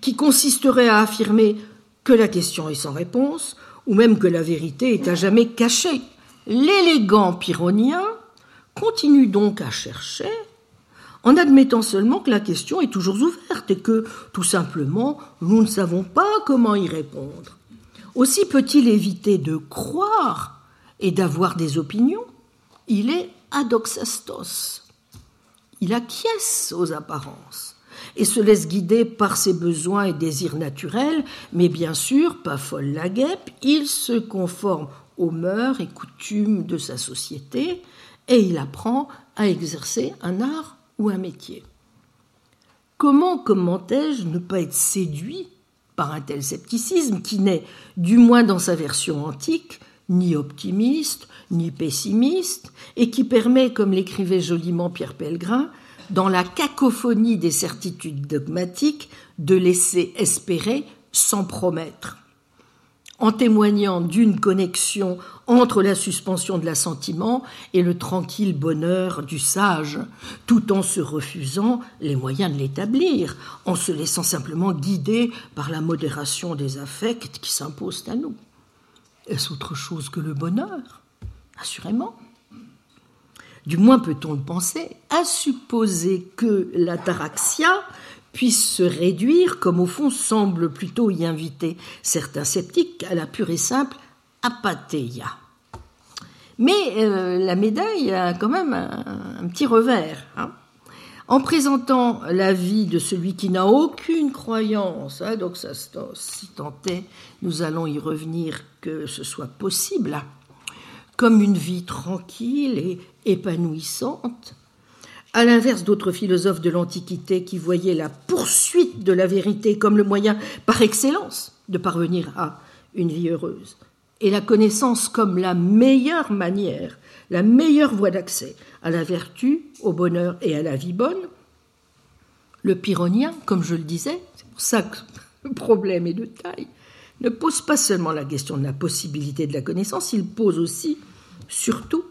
qui consisterait à affirmer que la question est sans réponse, ou même que la vérité est à jamais cachée. L'élégant pyrrhonien continue donc à chercher, en admettant seulement que la question est toujours ouverte et que, tout simplement, nous ne savons pas comment y répondre. Aussi peut-il éviter de croire et d'avoir des opinions, il est adoxastos. Il acquiesce aux apparences et se laisse guider par ses besoins et désirs naturels, mais bien sûr, pas folle la guêpe, il se conforme aux mœurs et coutumes de sa société et il apprend à exercer un art ou un métier. Comment, commentais-je, ne pas être séduit par un tel scepticisme qui n'est, du moins dans sa version antique, ni optimiste, ni pessimiste, et qui permet, comme l'écrivait joliment Pierre Pellegrin, dans la cacophonie des certitudes dogmatiques, de laisser espérer sans promettre. En témoignant d'une connexion entre la suspension de l'assentiment et le tranquille bonheur du sage, tout en se refusant les moyens de l'établir, en se laissant simplement guider par la modération des affects qui s'imposent à nous. Est-ce autre chose que le bonheur? Assurément. Du moins peut-on le penser, à supposer que l'ataraxia puisse se réduire, comme au fond semble plutôt y inviter certains sceptiques, à la pure et simple apathéia. Mais euh, la médaille a quand même un, petit revers. Hein. En présentant la vie de celui qui n'a aucune croyance, hein, donc si tant est, nous allons y revenir que ce soit possible, comme une vie tranquille et épanouissante, à l'inverse d'autres philosophes de l'Antiquité qui voyaient la poursuite de la vérité comme le moyen par excellence de parvenir à une vie heureuse, et la connaissance comme la meilleure manière, la meilleure voie d'accès à la vertu, au bonheur et à la vie bonne, le pyrrhonien, comme je le disais, c'est pour ça que le problème est de taille, ne pose pas seulement la question de la possibilité de la connaissance, il pose aussi, surtout,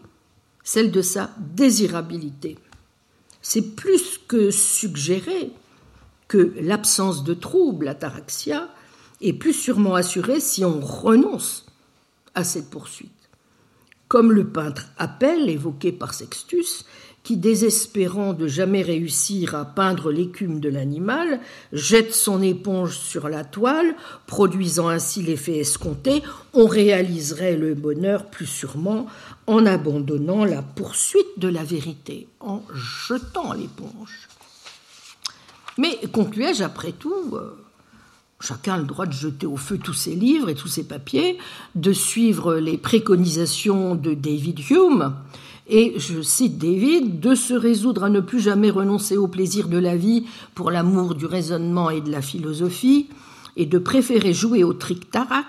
celle de sa désirabilité. C'est plus que suggérer que l'absence de trouble, ataraxia, est plus sûrement assurée si on renonce à cette poursuite. Comme le peintre appelle, évoqué par Sextus, qui, désespérant de jamais réussir à peindre l'écume de l'animal, jette son éponge sur la toile, produisant ainsi l'effet escompté, on réaliserait le bonheur plus sûrement en abandonnant la poursuite de la vérité, en jetant l'éponge. Mais concluais-je après tout, euh, chacun a le droit de jeter au feu tous ses livres et tous ses papiers, de suivre les préconisations de David Hume, et je cite David, de se résoudre à ne plus jamais renoncer au plaisir de la vie pour l'amour du raisonnement et de la philosophie, et de préférer jouer au tric-tarac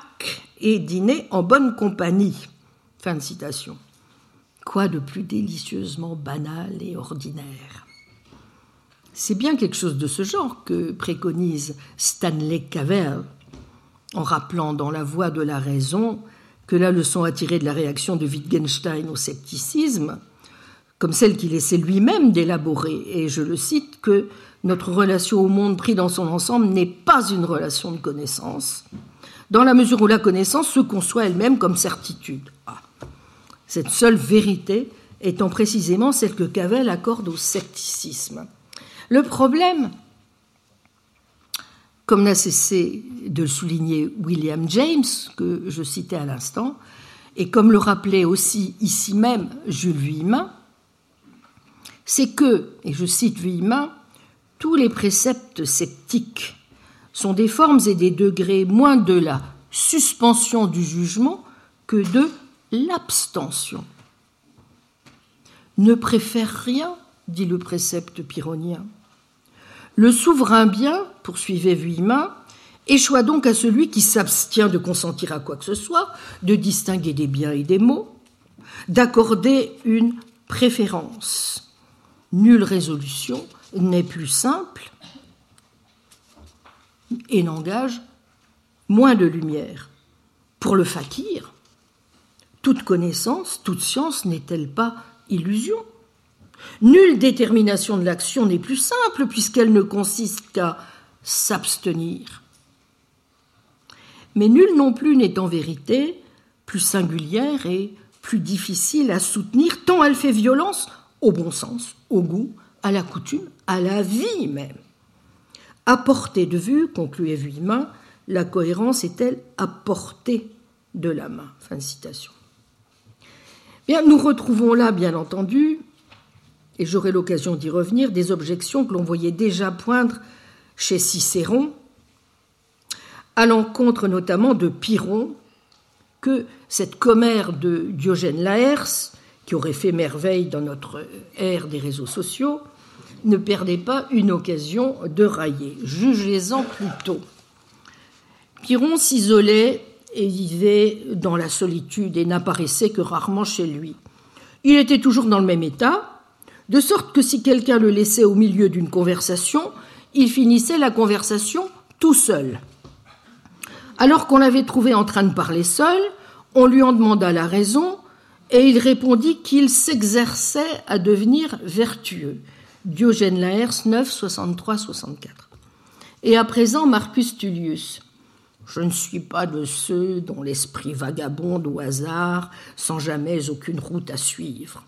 et dîner en bonne compagnie. Fin de citation. Quoi de plus délicieusement banal et ordinaire? C'est bien quelque chose de ce genre que préconise Stanley Cavell, en rappelant dans La voie de la raison que la leçon à tirer de la réaction de Wittgenstein au scepticisme, comme celle qu'il essaie lui-même d'élaborer, et je le cite, que notre relation au monde pris dans son ensemble n'est pas une relation de connaissance, dans la mesure où la connaissance se conçoit elle-même comme certitude. Ah cette seule vérité étant précisément celle que Cavell accorde au scepticisme. Le problème, comme n'a cessé de souligner William James, que je citais à l'instant, et comme le rappelait aussi ici même Jules Vuillemin, c'est que, et je cite Vuillemin, tous les préceptes sceptiques sont des formes et des degrés moins de la suspension du jugement que de l'abstention. Ne préfère rien, dit le précepte pyrrhonien. Le souverain bien, poursuivait Vuillemin, échoit donc à celui qui s'abstient de consentir à quoi que ce soit, de distinguer des biens et des maux, d'accorder une préférence. Nulle résolution n'est plus simple et n'engage moins de lumière. Pour le fakir, toute connaissance, toute science n'est-elle pas illusion? Nulle détermination de l'action n'est plus simple puisqu'elle ne consiste qu'à s'abstenir. Mais nulle non plus n'est en vérité plus singulière et plus difficile à soutenir tant elle fait violence au bon sens, au goût, à la coutume, à la vie même. À portée de vue, concluait Vuillemin, la cohérence est-elle à portée de la main? Fin citation nous retrouvons là, bien entendu, et j'aurai l'occasion d'y revenir, des objections que l'on voyait déjà poindre chez Cicéron, à l'encontre notamment de Pyrrhon, que cette commère de Diogène Laërce, qui aurait fait merveille dans notre ère des réseaux sociaux, ne perdait pas une occasion de railler. Jugez-en plutôt. Pyrrhon s'isolait et vivait dans la solitude et n'apparaissait que rarement chez lui. Il était toujours dans le même état, de sorte que si quelqu'un le laissait au milieu d'une conversation, il finissait la conversation tout seul. Alors qu'on l'avait trouvé en train de parler seul, on lui en demanda la raison, et il répondit qu'il s'exerçait à devenir vertueux. Diogène Laërce 9, 63, 64. Et à présent, Marcus Tullius. Je ne suis pas de ceux dont l'esprit vagabonde au hasard, sans jamais aucune route à suivre.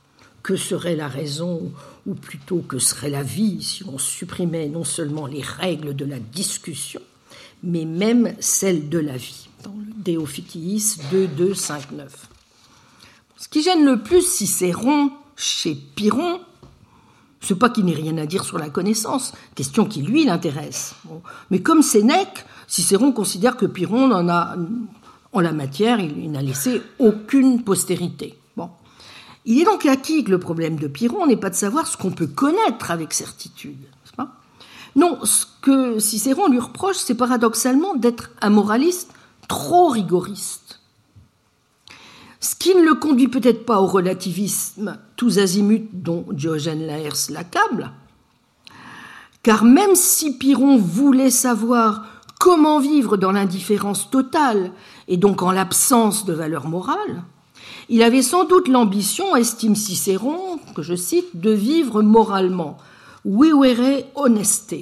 Que serait la raison, ou plutôt que serait la vie, si on supprimait non seulement les règles de la discussion, mais même celles de la vie, dans le Deophitiis 2, 2, 5, 9. Ce qui gêne le plus Cicéron chez Pyrrhon, c'est pas qu'il n'ait rien à dire sur la connaissance, question qui lui l'intéresse. Mais comme Sénèque, Cicéron considère que Pyrrhon en a, en la matière, il, n'a laissé aucune postérité. Il est donc acquis que le problème de Pyrrhon n'est pas de savoir ce qu'on peut connaître avec certitude. Non, ce que Cicéron lui reproche, c'est paradoxalement d'être un moraliste trop rigoriste. Ce qui ne le conduit peut-être pas au relativisme tous azimuts dont Diogène Laërce l'accable, car même si Pyrrhon voulait savoir Comment vivre dans l'indifférence totale et donc en l'absence de valeur morale Il avait sans doute l'ambition, estime Cicéron, que je cite, de vivre moralement, vivere honeste,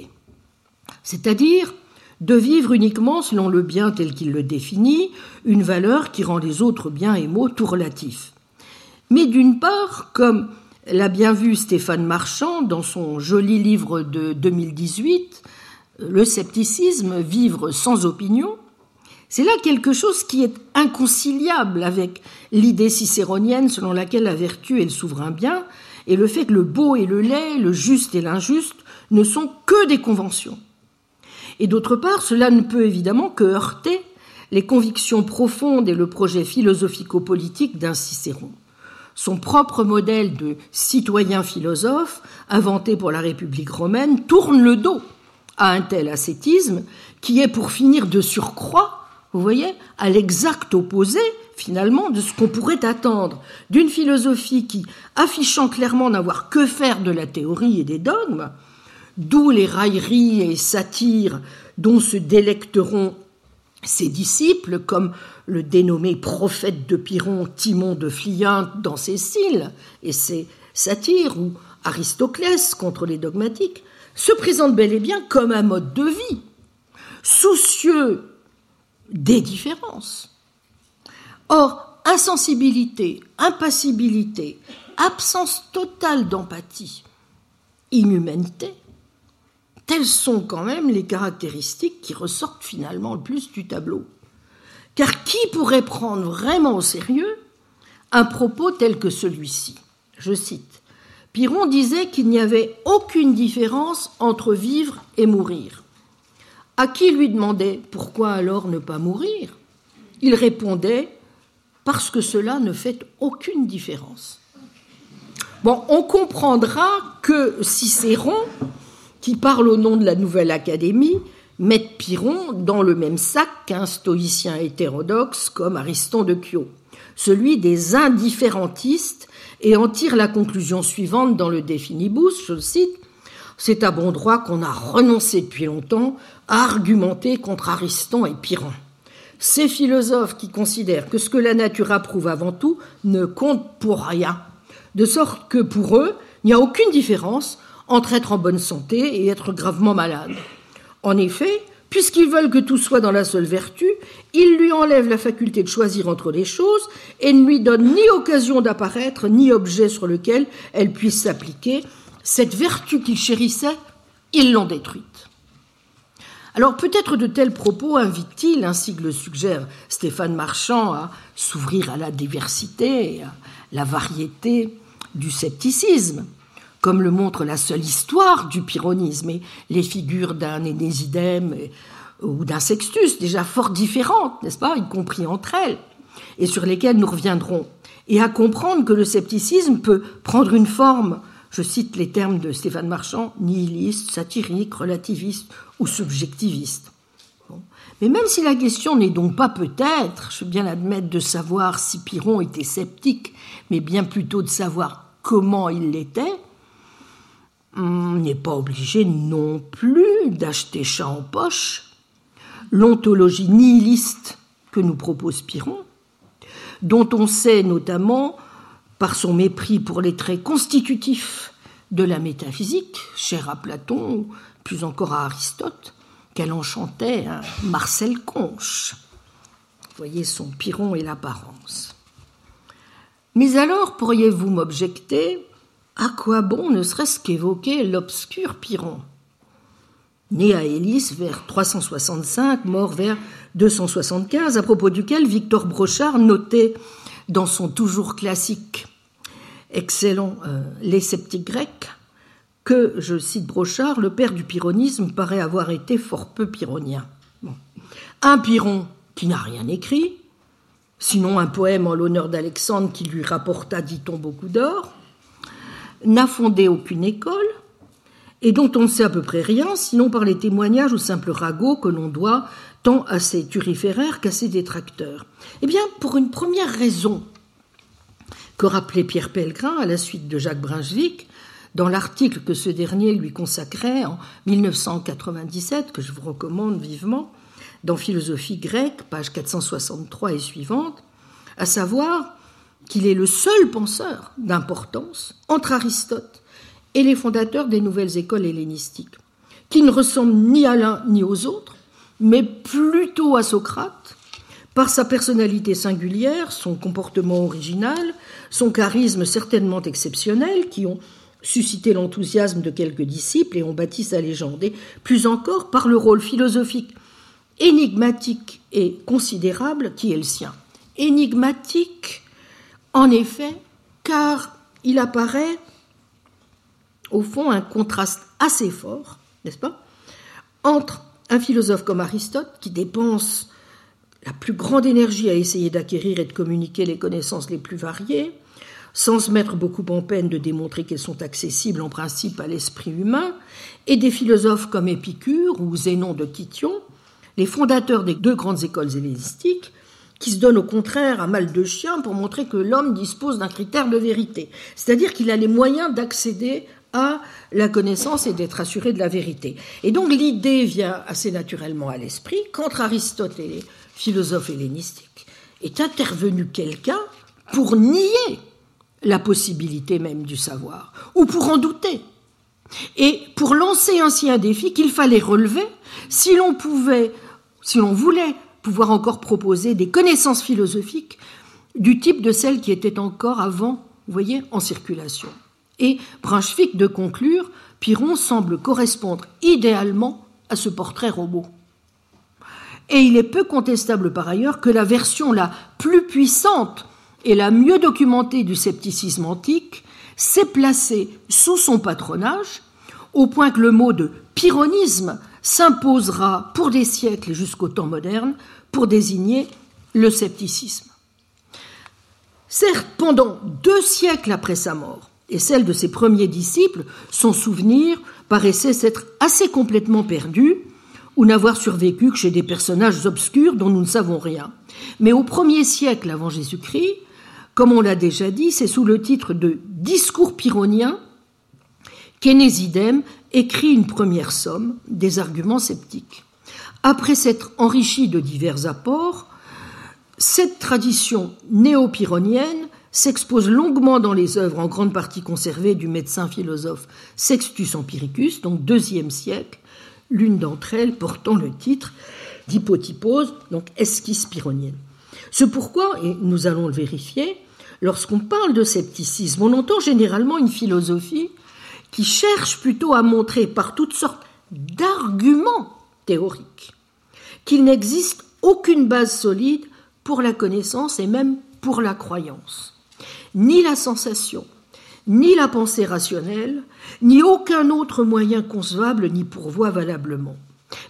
c'est-à-dire de vivre uniquement selon le bien tel qu'il le définit, une valeur qui rend les autres biens et maux tout relatifs. Mais d'une part, comme l'a bien vu Stéphane Marchand dans son joli livre de 2018, Le scepticisme, vivre sans opinion. C'est là quelque chose qui est inconciliable avec l'idée cicéronienne selon laquelle la vertu est le souverain bien, et le fait que le beau et le laid, le juste et l'injuste ne sont que des conventions. Et d'autre part, cela ne peut évidemment que heurter les convictions profondes et le projet philosophico-politique d'un Cicéron. Son propre modèle de citoyen philosophe, inventé pour la République romaine, tourne le dos à un tel ascétisme qui est pour finir de surcroît, vous voyez, à l'exact opposé finalement de ce qu'on pourrait attendre d'une philosophie qui, affichant clairement n'avoir que faire de la théorie et des dogmes, d'où les railleries et satires dont se délecteront ses disciples, comme le dénommé prophète de Pyrrhon Timon de Phliinte dans ses cils et ses satires, ou Aristoclès contre les dogmatiques, se présente bel et bien comme un mode de vie, soucieux des différences. Or, insensibilité, impassibilité, absence totale d'empathie, inhumanité, Telles sont quand même les caractéristiques qui ressortent finalement le plus du tableau. Car qui pourrait prendre vraiment au sérieux un propos tel que celui-ci? Je cite. Piron disait qu'il n'y avait aucune différence entre vivre et mourir. À qui lui demandait pourquoi alors ne pas mourir? Il répondait parce que cela ne fait aucune différence. Bon, on comprendra que Cicéron qui parle au nom de la nouvelle académie, mettent Pyrrhon dans le même sac qu'un stoïcien hétérodoxe comme Ariston de Kyo, celui des indifférentistes, et en tire la conclusion suivante dans le Définibus, je le cite, c'est à bon droit qu'on a renoncé depuis longtemps à argumenter contre Ariston et Pyrrhon. Ces philosophes qui considèrent que ce que la nature approuve avant tout ne compte pour rien, de sorte que pour eux, il n'y a aucune différence entre être en bonne santé et être gravement malade. En effet, puisqu'ils veulent que tout soit dans la seule vertu, ils lui enlèvent la faculté de choisir entre les choses et ne lui donnent ni occasion d'apparaître, ni objet sur lequel elle puisse s'appliquer. Cette vertu qu'ils chérissaient, ils l'ont détruite. Alors peut-être de tels propos invitent-ils, ainsi que le suggère Stéphane Marchand, à s'ouvrir à la diversité, à la variété du scepticisme comme le montre la seule histoire du pyrrhonisme et les figures d'un Énésidème ou d'un Sextus, déjà fort différentes, n'est-ce pas, y compris entre elles, et sur lesquelles nous reviendrons, et à comprendre que le scepticisme peut prendre une forme, je cite les termes de Stéphane Marchand, nihiliste, satirique, relativiste ou subjectiviste. Mais même si la question n'est donc pas peut-être, je veux bien admettre, de savoir si Pyrrhon était sceptique, mais bien plutôt de savoir comment il l'était, on n'est pas obligé non plus d'acheter chat en poche. L'ontologie nihiliste que nous propose Piron, dont on sait notamment par son mépris pour les traits constitutifs de la métaphysique, cher à Platon, plus encore à Aristote, qu'elle enchantait Marcel Conche. Voyez son Piron et l'apparence. Mais alors, pourriez-vous m'objecter, à quoi bon ne serait-ce qu'évoquer l'obscur Pyrrhon Né à Élis vers 365, mort vers 275, à propos duquel Victor Brochard notait dans son toujours classique excellent euh, Les sceptiques grecs que, je cite Brochard, le père du pyrrhonisme paraît avoir été fort peu pyrrhonien. Un Pyrrhon qui n'a rien écrit, sinon un poème en l'honneur d'Alexandre qui lui rapporta, dit-on, beaucoup d'or, n'a fondé aucune école et dont on ne sait à peu près rien, sinon par les témoignages ou simples ragots que l'on doit tant à ses turiféraires qu'à ses détracteurs. Eh bien, pour une première raison que rappelait Pierre Pellegrin à la suite de Jacques Brunswick, dans l'article que ce dernier lui consacrait en 1997, que je vous recommande vivement, dans Philosophie grecque, page 463 et suivante, à savoir qu'il est le seul penseur d'importance entre Aristote et les fondateurs des nouvelles écoles hellénistiques, qui ne ressemblent ni à l'un ni aux autres, mais plutôt à Socrate, Par sa personnalité singulière, son comportement original, son charisme certainement exceptionnel, qui ont suscité l'enthousiasme de quelques disciples et ont bâti sa légende, et plus encore par le rôle philosophique énigmatique et considérable qui est le sien. Énigmatique, en effet, car il apparaît au fond un contraste assez fort, n'est-ce pas, entre un philosophe comme Aristote, qui dépense la plus grande énergie à essayer d'acquérir et de communiquer les connaissances les plus variées, sans se mettre beaucoup en peine de démontrer qu'elles sont accessibles en principe à l'esprit humain, et des philosophes comme Épicure ou Zénon de Kition, les fondateurs des deux grandes écoles hellénistiques, qui se donnent au contraire un mal de chien pour montrer que l'homme dispose d'un critère de vérité, c'est-à-dire qu'il a les moyens d'accéder à la connaissance et d'être assuré de la vérité. Et donc l'idée vient assez naturellement à l'esprit qu'entre Aristote et les philosophes hellénistiques est intervenu quelqu'un pour nier la possibilité même du savoir, ou pour en douter, et pour lancer ainsi un défi qu'il fallait relever si l'on pouvait, si l'on voulait pouvoir encore proposer des connaissances philosophiques du type de celles qui étaient encore avant, vous voyez, en circulation. Et Brunswick de conclure, Piron semble correspondre idéalement à ce portrait robot. Et il est peu contestable par ailleurs que la version la plus puissante et la mieux documentée du scepticisme antique s'est placée sous son patronage, au point que le mot de pyrrhonisme s'imposera pour des siècles jusqu'au temps moderne pour désigner le scepticisme. Certes, pendant deux siècles après sa mort, et celle de ses premiers disciples, son souvenir paraissait s'être assez complètement perdu, ou n'avoir survécu que chez des personnages obscurs dont nous ne savons rien. Mais au premier siècle avant Jésus-Christ, comme on l'a déjà dit, c'est sous le titre de Discours pyrrhonien qu'Énésidème écrit une première somme des arguments sceptiques. Après s'être enrichi de divers apports, cette tradition néo-pyrrhonienne s'expose longuement dans les œuvres en grande partie conservées du médecin philosophe Sextus Empiricus, donc deuxième siècle, l'une d'entre elles portant le titre d'hypotypose, donc esquisse pyrrhonienne. C'est pourquoi, et nous allons le vérifier, lorsqu'on parle de scepticisme, on entend généralement une philosophie qui cherche plutôt à montrer par toutes sortes d'arguments théoriques qu'il n'existe aucune base solide pour la connaissance et même pour la croyance. Ni la sensation, ni la pensée rationnelle, ni aucun autre moyen concevable n'y pourvoit valablement.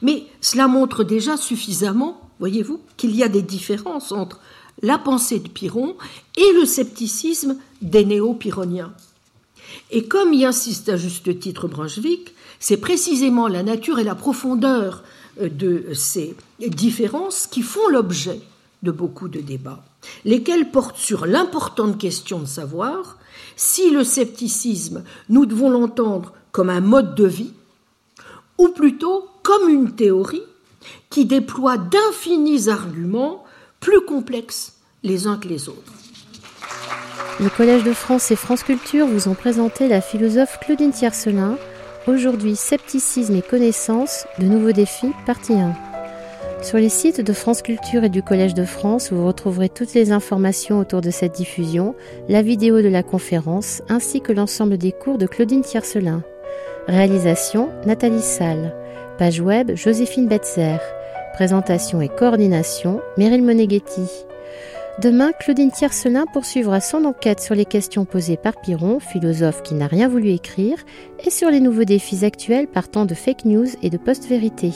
Mais cela montre déjà suffisamment, voyez-vous, qu'il y a des différences entre la pensée de Pyrrhon et le scepticisme des néo-pyrrhoniens. Et comme y insiste à juste titre Brunswick, c'est précisément la nature et la profondeur euh, de ces différences qui font l'objet de beaucoup de débats, lesquels portent sur l'importante question de savoir si le scepticisme, nous devons l'entendre comme un mode de vie, ou plutôt comme une théorie qui déploie d'infinis arguments plus complexes les uns que les autres. Le Collège de France et France Culture vous ont présenté la philosophe Claudine Tiercelin, aujourd'hui Scepticisme et connaissances, de nouveaux défis, partie 1. Sur les sites de France Culture et du Collège de France, vous retrouverez toutes les informations autour de cette diffusion, la vidéo de la conférence, ainsi que l'ensemble des cours de Claudine Tiercelin. Réalisation Nathalie Salle. Page web Joséphine Betzer. Présentation et coordination Meryl Moneghetti. Demain, Claudine Tiercelin poursuivra son enquête sur les questions posées par Piron, philosophe qui n'a rien voulu écrire, et sur les nouveaux défis actuels partant de fake news et de post-vérité.